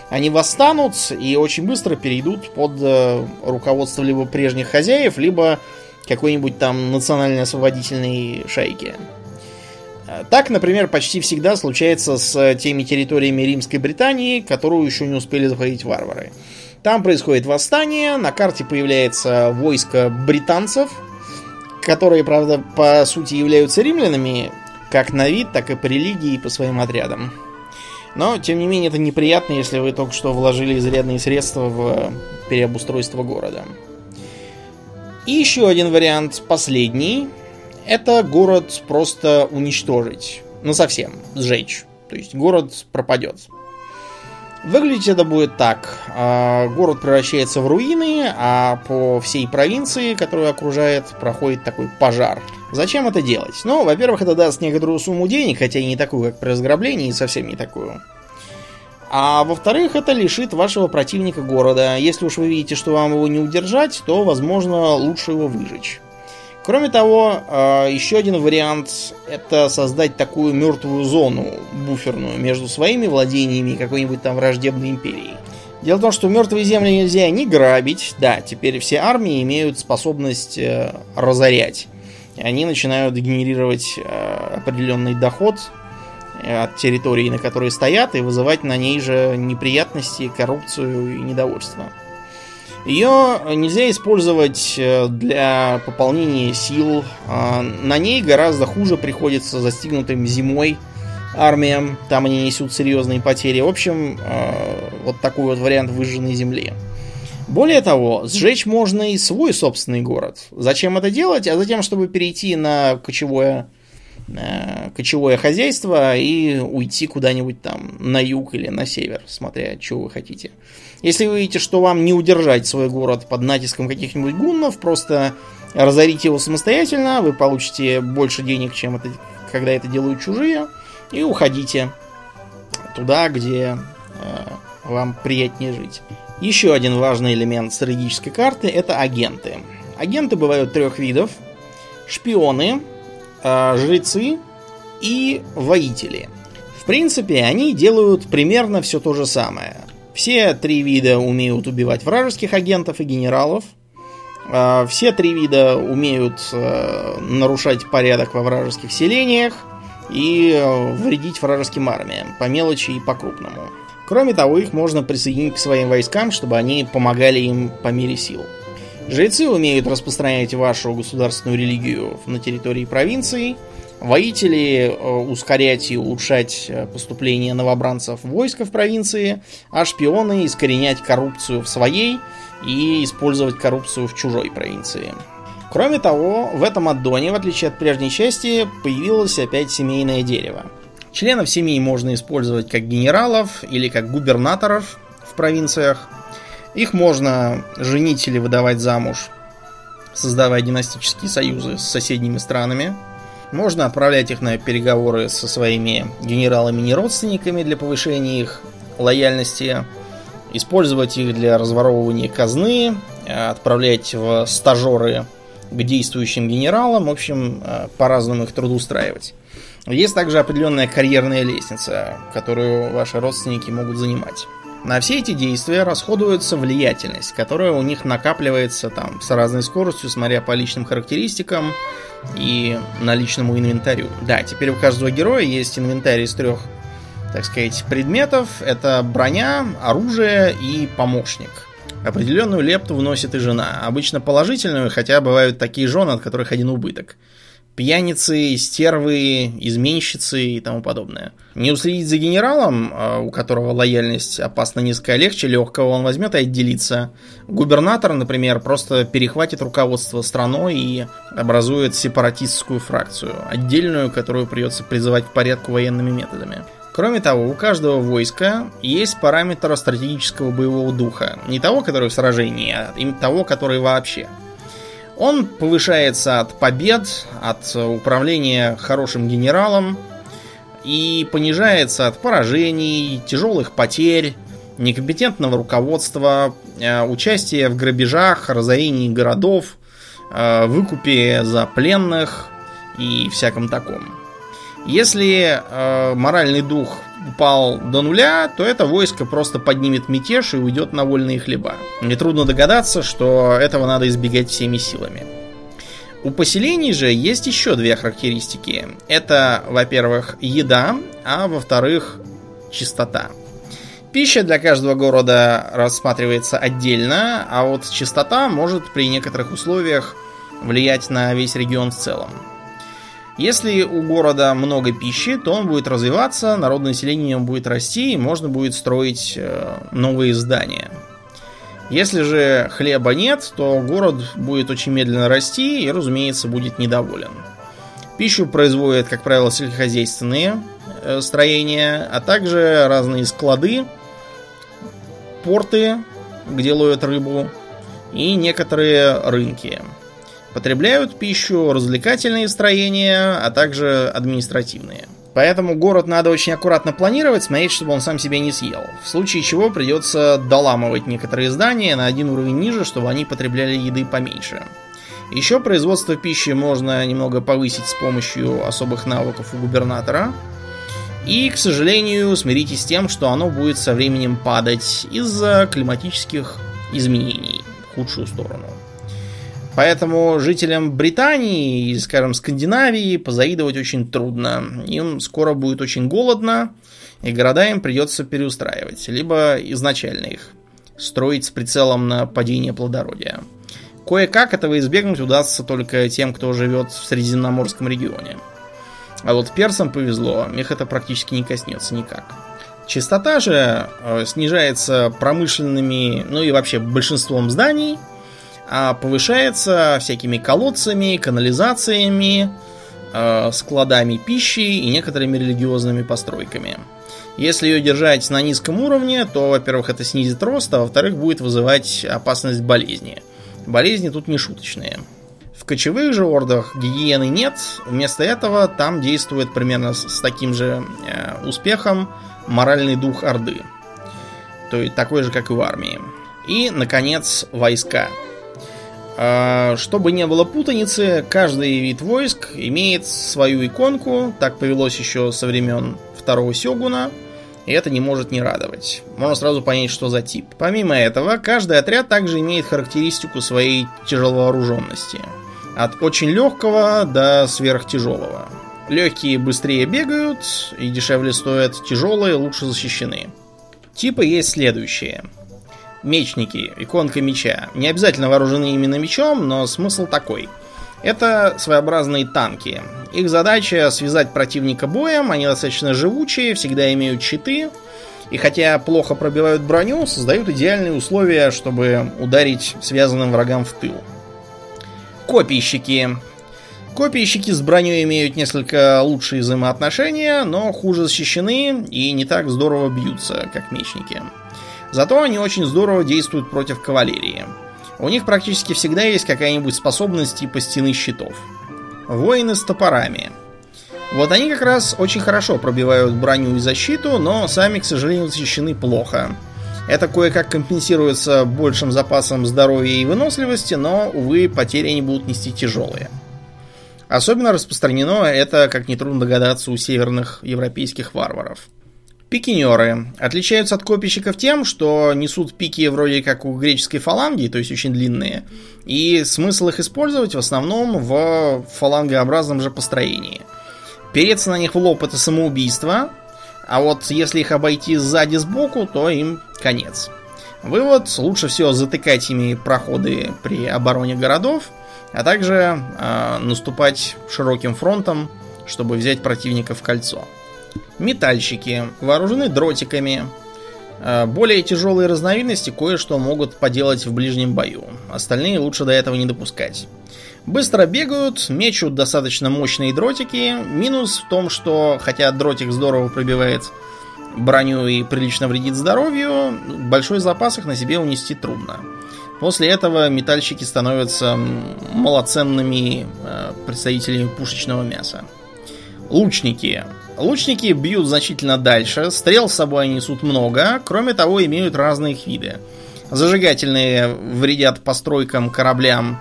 Они восстанут и очень быстро перейдут под э, руководство либо прежних хозяев, либо какой-нибудь там национальной освободительной шайки. А, так, например, почти всегда случается с теми территориями Римской Британии, которую еще не успели захватить варвары. Там происходит восстание, на карте появляется войско британцев, которые, правда, по сути являются римлянами, как на вид, так и по религии и по своим отрядам. Но, тем не менее, это неприятно, если вы только что вложили изрядные средства в переобустройство города. И еще один вариант, последний, это город просто уничтожить. Ну совсем, сжечь. То есть город пропадет. Выглядеть это будет так. А, город превращается в руины, а по всей провинции, которую окружает, проходит такой пожар. Зачем это делать? Ну, во-первых, это даст некоторую сумму денег, хотя и не такую, как при разграблении, и совсем не такую. А во-вторых, это лишит вашего противника города. Если уж вы видите, что вам его не удержать, то, возможно, лучше его выжечь. Кроме того, а, еще один вариант это создать такую мертвую зону буферную между своими владениями и какой-нибудь там враждебной империей. Дело в том, что мертвые земли нельзя не грабить. Да, теперь все армии имеют способность э, разорять. Они начинают генерировать э, определенный доход от территории, на которой стоят, и вызывать на ней же неприятности, коррупцию и недовольство. Ее нельзя использовать э, для пополнения сил. А, на ней гораздо хуже приходится застигнутым зимой армиям. Там они несут серьезные потери. В общем, э, вот такой вот вариант выжженной земли. Более того, сжечь можно и свой собственный город. Зачем это делать? А затем, чтобы перейти на кочевое кочевое хозяйство и уйти куда-нибудь там на юг или на север, смотря, что вы хотите. Если вы видите, что вам не удержать свой город под натиском каких-нибудь гуннов, просто разорите его самостоятельно, вы получите больше денег, чем это, когда это делают чужие, и уходите туда, где э, вам приятнее жить. Еще один важный элемент стратегической карты это агенты. Агенты бывают трех видов. Шпионы, э, жрецы и воители. В принципе, они делают примерно все то же самое. Все три вида умеют убивать вражеских агентов и генералов. Э, все три вида умеют э, нарушать порядок во вражеских селениях и э, вредить вражеским армиям по мелочи и по крупному. Кроме того, их можно присоединить к своим войскам, чтобы они помогали им по мере сил. Жрецы умеют распространять вашу государственную религию на территории провинции. Воители э, ускорять и улучшать э, поступление новобранцев в войска в провинции, а шпионы искоренять коррупцию в своей и использовать коррупцию в чужой провинции. Кроме того, в этом аддоне, в отличие от прежней части, появилось опять семейное дерево. Членов семьи можно использовать как генералов или как губернаторов в провинциях. Их можно женить или выдавать замуж, создавая династические союзы с соседними странами. Можно отправлять их на переговоры со своими генералами-неродственниками для повышения их лояльности, использовать их для разворовывания казны, отправлять в стажеры к действующим генералам, в общем, э, по-разному их трудоустраивать. Есть также определенная карьерная лестница, которую ваши родственники могут занимать. На все эти действия расходуется влиятельность, которая у них накапливается там с разной скоростью, смотря по личным характеристикам и наличному инвентарю. Да, теперь у каждого героя есть инвентарь из трех, так сказать, предметов. Это броня, оружие и помощник. Определенную лепту вносит и жена. Обычно положительную, хотя бывают такие жены, от которых один убыток. Пьяницы, стервы, изменщицы и тому подобное. Не уследить за генералом, а, у которого лояльность опасно низкая, легче легкого, он возьмет и отделится. Губернатор, например, просто перехватит руководство страной и образует сепаратистскую фракцию, отдельную, которую придется призывать к порядку военными методами. Кроме того, у каждого войска есть параметр стратегического боевого духа. Не того, который в сражении, а того, который вообще. Он повышается от побед, от управления хорошим генералом и понижается от поражений, тяжелых потерь, некомпетентного руководства, э, участия в грабежах, разорении городов, э, выкупе за пленных и всяком таком. Если э, моральный дух упал до нуля, то это войско просто поднимет мятеж и уйдет на вольные хлеба. Нетрудно догадаться, что этого надо избегать всеми силами. У поселений же есть еще две характеристики. Это, во-первых, еда, а во-вторых, чистота. Пища для каждого города рассматривается отдельно, а вот чистота может при некоторых условиях влиять на весь регион в целом. Если у города много пищи, то он будет развиваться, народное население будет расти, и можно будет строить э, новые здания. Если же хлеба нет, то город будет очень медленно расти и, разумеется, будет недоволен. Пищу производят, как правило, сельскохозяйственные э, строения, а также разные склады, порты, где ловят рыбу, и некоторые рынки. Потребляют пищу развлекательные строения, а также административные. Поэтому город надо очень аккуратно планировать, смотреть, чтобы он сам себя не съел. В случае чего придется доламывать некоторые здания на один уровень ниже, чтобы они потребляли еды поменьше. Еще производство пищи можно немного повысить с помощью особых навыков у губернатора. И, к сожалению, смиритесь с тем, что оно будет со временем падать из-за климатических изменений в худшую сторону. Поэтому жителям Британии и, скажем, Скандинавии позаидывать очень трудно. Им скоро будет очень голодно, и города им придется переустраивать. Либо изначально их строить с прицелом на падение плодородия. Кое-как этого избегнуть удастся только тем, кто живет в Средиземноморском регионе. А вот персам повезло, их это практически не коснется никак. Частота же э, снижается промышленными, ну и вообще большинством зданий – а повышается всякими колодцами, канализациями, э, складами пищи и некоторыми религиозными постройками. Если ее держать на низком уровне, то, во-первых, это снизит рост, а во-вторых, будет вызывать опасность болезни. Болезни тут не шуточные. В кочевых же ордах гигиены нет, вместо этого там действует примерно с, таким же э, успехом моральный дух Орды. То есть такой же, как и в армии. И, наконец, войска. А, чтобы не было путаницы, каждый вид войск имеет свою иконку. Так повелось еще со времен второго Сёгуна. И это не может не радовать. Можно сразу понять, что за тип. Помимо этого, каждый отряд также имеет характеристику своей тяжеловооруженности. От очень легкого до сверхтяжелого. Легкие быстрее бегают и дешевле стоят, тяжелые лучше защищены. Типы есть следующие. Мечники, иконка меча. Не обязательно вооружены именно мечом, но смысл такой. Это своеобразные танки. Их задача связать противника боем, они достаточно живучие, всегда имеют щиты. И хотя плохо пробивают броню, создают идеальные условия, чтобы ударить связанным врагам в тыл. Копийщики. Копийщики с броней имеют несколько лучшие взаимоотношения, но хуже защищены и не так здорово бьются, как мечники. Зато они очень здорово действуют против кавалерии. У них практически всегда есть какая-нибудь способность типа стены щитов. Воины с топорами. Вот они как раз очень хорошо пробивают броню и защиту, но сами, к сожалению, защищены плохо. Это кое-как компенсируется большим запасом здоровья и выносливости, но, увы, потери они будут нести тяжелые. Особенно распространено это, как нетрудно догадаться, у северных европейских варваров. Пикинеры отличаются от копийщиков тем, что несут пики вроде как у греческой фаланги, то есть очень длинные, и смысл их использовать в основном в фалангообразном же построении. Переться на них в лоб это самоубийство, а вот если их обойти сзади сбоку, то им конец. Вывод, лучше всего затыкать ими проходы при обороне городов, а также э, наступать широким фронтом, чтобы взять противника в кольцо. Метальщики вооружены дротиками. Э, более тяжелые разновидности кое-что могут поделать в ближнем бою. Остальные лучше до этого не допускать. Быстро бегают, мечут достаточно мощные дротики. Минус в том, что хотя дротик здорово пробивает броню и прилично вредит здоровью, большой запас их на себе унести трудно. После этого метальщики становятся малоценными э, представителями пушечного мяса. Лучники. Лучники бьют значительно дальше, стрел с собой несут много, кроме того имеют разные их виды. Зажигательные вредят постройкам, кораблям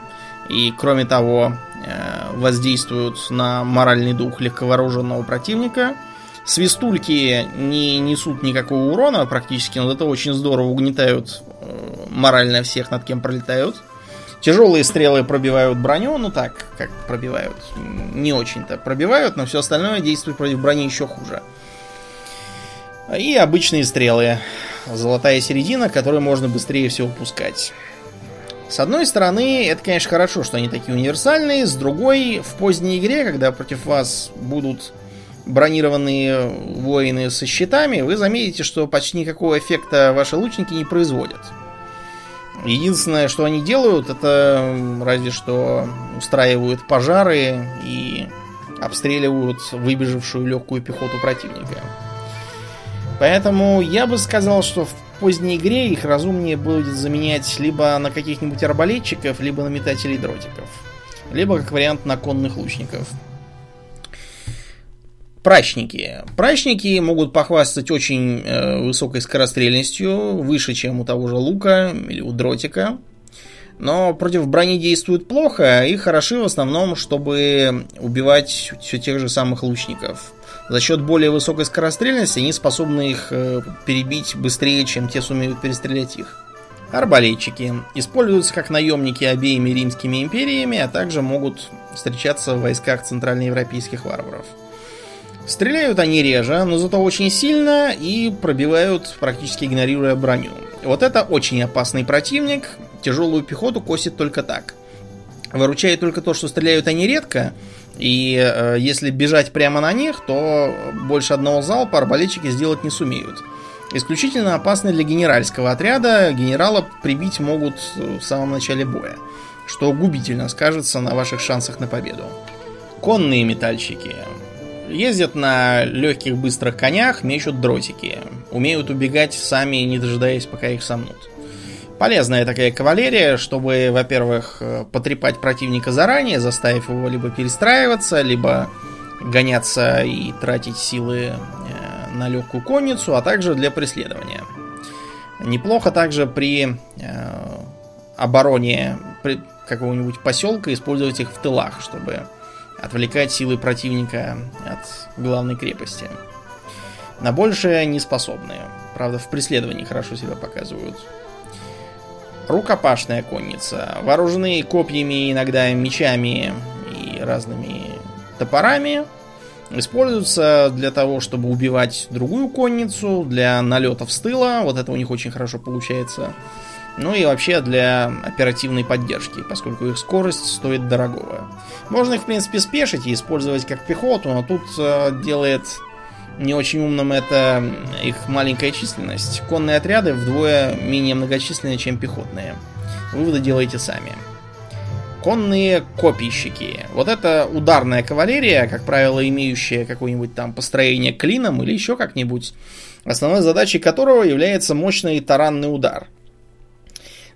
и, кроме того, э, воздействуют на моральный дух легковооруженного противника. Свистульки не несут никакого урона практически, но зато очень здорово угнетают э, морально всех, над кем пролетают. Тяжелые стрелы пробивают броню, ну так, как пробивают, не очень-то пробивают, но все остальное действует против брони еще хуже. И обычные стрелы. Золотая середина, которую можно быстрее всего пускать. С одной стороны, это, конечно, хорошо, что они такие универсальные. С другой, в поздней игре, когда против вас будут бронированные воины со щитами, вы заметите, что почти никакого эффекта ваши лучники не производят. Единственное, что они делают, это разве что устраивают пожары и обстреливают выбежавшую легкую пехоту противника. Поэтому я бы сказал, что в поздней игре их разумнее будет заменять либо на каких-нибудь арбалетчиков, либо на метателей дротиков. Либо, как вариант, на конных лучников. Прачники. Прачники могут похвастать очень э, высокой скорострельностью, выше, чем у того же лука или у дротика. Но против брони действуют плохо и хороши в основном, чтобы убивать все тех же самых лучников. За счет более высокой скорострельности они способны их э, перебить быстрее, чем те сумеют перестрелять их. Арбалетчики используются как наемники обеими римскими империями, а также могут встречаться в войсках центральноевропейских варваров. Стреляют они реже, но зато очень сильно и пробивают, практически игнорируя броню. Вот это очень опасный противник. Тяжелую пехоту косит только так. Выручает только то, что стреляют они редко, и э, если бежать прямо на них, то больше одного залпа арбалетчики сделать не сумеют. Исключительно опасны для генеральского отряда. Генерала прибить могут в самом начале боя, что губительно скажется на ваших шансах на победу. Конные метальщики. Ездят на легких быстрых конях, мечут дротики. Умеют убегать сами, не дожидаясь, пока их сомнут. Полезная такая кавалерия, чтобы, во-первых, потрепать противника заранее, заставив его либо перестраиваться, либо гоняться и тратить силы э, на легкую конницу, а также для преследования. Неплохо также при э, обороне какого-нибудь поселка использовать их в тылах, чтобы отвлекать силы противника от главной крепости. На большее не способны. Правда, в преследовании хорошо себя показывают. Рукопашная конница. Вооружены копьями, иногда мечами и разными топорами. Используются для того, чтобы убивать другую конницу, для налетов с тыла. Вот это у них очень хорошо получается. Ну и вообще для оперативной поддержки, поскольку их скорость стоит дорогого. Можно их, в принципе, спешить и использовать как пехоту, но тут э, делает не очень умным это их маленькая численность. Конные отряды вдвое менее многочисленные, чем пехотные. Выводы делайте сами. Конные копийщики. Вот это ударная кавалерия, как правило, имеющая какое-нибудь там построение клином или еще как-нибудь. основной задачей которого является мощный таранный удар.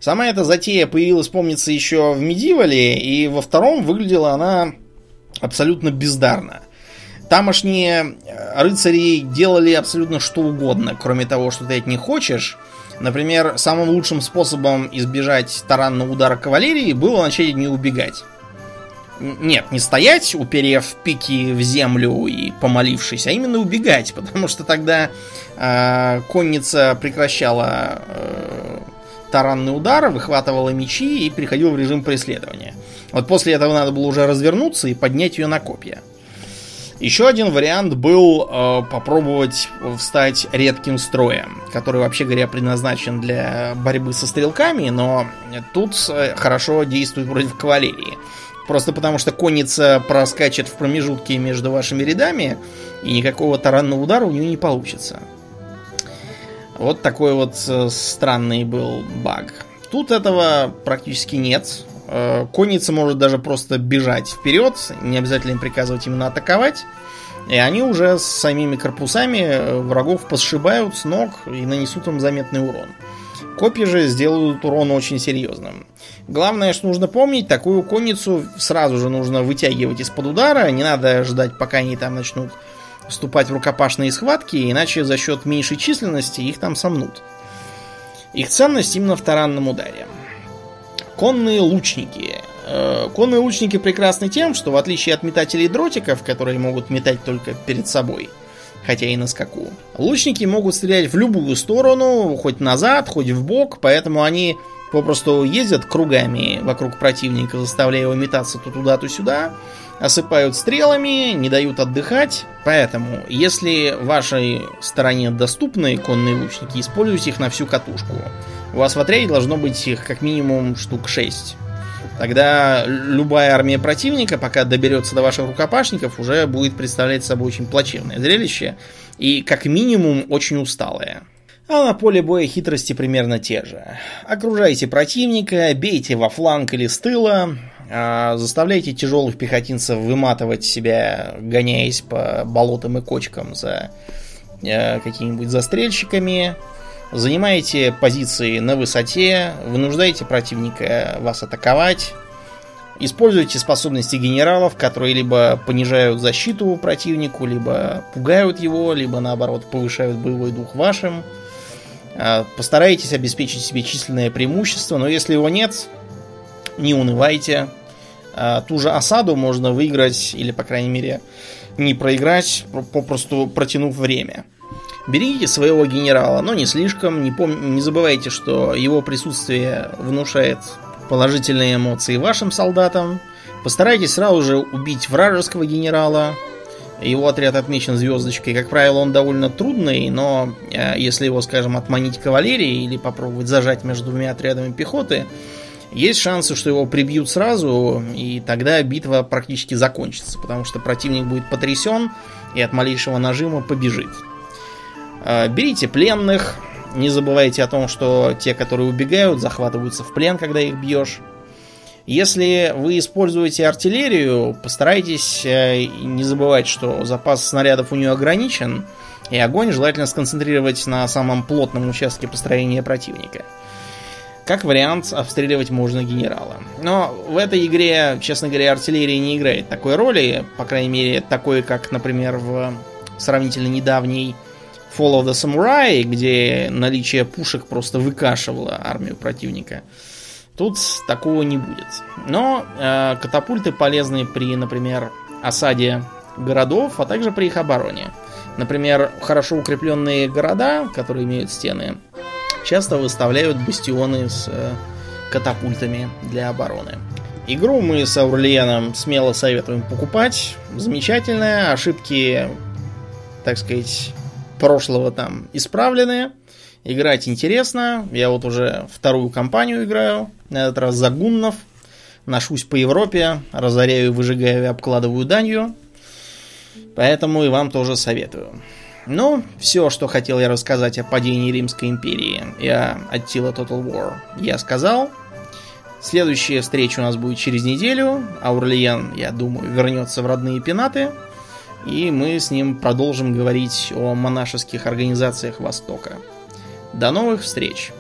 Сама эта затея появилась, помнится, еще в Медивале, и во втором выглядела она абсолютно бездарно. Тамошние э, рыцари делали абсолютно что угодно, кроме того, что ты от них хочешь. Например, самым лучшим способом избежать таранного удара кавалерии было начать не убегать. Нет, не стоять, уперев пики в землю и помолившись, а именно убегать, потому что тогда э, конница прекращала э, таранный удар, выхватывала мечи и переходила в режим преследования. Вот после этого надо было уже развернуться и поднять ее на копья. Еще один вариант был э, попробовать встать редким строем, который, вообще говоря, предназначен для борьбы со стрелками, но тут э, хорошо действует против кавалерии. Просто потому что конница проскачет в промежутке между вашими рядами, и никакого таранного удара у нее не получится. Вот такой вот э, странный был баг. Тут этого практически нет. Э, конница может даже просто бежать вперед, не обязательно им приказывать именно атаковать. И они уже с самими корпусами э, врагов посшибают с ног и нанесут им заметный урон. Копья же сделают урон очень серьезным. Главное, что нужно помнить, такую конницу сразу же нужно вытягивать из-под удара. Не надо ждать, пока они там начнут вступать в рукопашные схватки, иначе за счет меньшей численности их там сомнут. Их ценность именно в таранном ударе. Конные лучники. Э, конные лучники прекрасны тем, что в отличие от метателей дротиков, которые могут метать только перед собой, хотя и на скаку, лучники могут стрелять в любую сторону, хоть назад, хоть в бок, поэтому они попросту ездят кругами вокруг противника, заставляя его метаться то туда, то сюда, осыпают стрелами, не дают отдыхать. Поэтому, если вашей стороне доступны конные лучники, используйте их на всю катушку. У вас в отряде должно быть их как минимум штук 6. Тогда любая армия противника, пока доберется до ваших рукопашников, уже будет представлять собой очень плачевное зрелище и как минимум очень усталое. А на поле боя хитрости примерно те же. Окружайте противника, бейте во фланг или с тыла, а, заставляйте тяжелых пехотинцев выматывать себя, гоняясь по болотам и кочкам за э, какими-нибудь застрельщиками, Занимаете позиции на высоте, вынуждаете противника вас атаковать, используйте способности генералов, которые либо понижают защиту противнику, либо пугают его, либо наоборот повышают боевой дух вашим. А, постарайтесь обеспечить себе численное преимущество, но если его нет, не унывайте. А, ту же осаду можно выиграть, или, по крайней мере, не проиграть, попросту протянув время. Берите своего генерала, но не слишком. Не, пом... не забывайте, что его присутствие внушает положительные эмоции вашим солдатам. Постарайтесь сразу же убить вражеского генерала. Его отряд отмечен звездочкой. Как правило, он довольно трудный, но э, если его, скажем, отманить кавалерией или попробовать зажать между двумя отрядами пехоты, есть шансы, что его прибьют сразу, и тогда битва практически закончится, потому что противник будет потрясен и от малейшего нажима побежит. А, берите пленных. Не забывайте о том, что те, которые убегают, захватываются в плен, когда их бьешь. Если вы используете артиллерию, постарайтесь э, не забывать, что запас снарядов у нее ограничен, и огонь желательно сконцентрировать на самом плотном участке построения противника. Как вариант, обстреливать можно генерала. Но в этой игре, честно говоря, артиллерия не играет такой роли, по крайней мере, такой, как, например, в сравнительно недавней Fall of the Samurai, где наличие пушек просто выкашивало армию противника. Тут такого не будет. Но э, катапульты полезны при, например, осаде городов, а также при их обороне. Например, хорошо укрепленные города, которые имеют стены, часто выставляют бастионы с э, катапультами для обороны. Игру мы с Аурлиеном смело советуем покупать. Замечательная. Ошибки, так сказать, прошлого там исправлены. Играть интересно. Я вот уже вторую кампанию играю. На этот раз за гуннов. Ношусь по Европе. Разоряю, выжигаю и обкладываю данью. Поэтому и вам тоже советую. Ну, все, что хотел я рассказать о падении Римской империи и о Attila Total War, я сказал. Следующая встреча у нас будет через неделю. Аурлиен, я думаю, вернется в родные пенаты. И мы с ним продолжим говорить о монашеских организациях Востока. До новых встреч!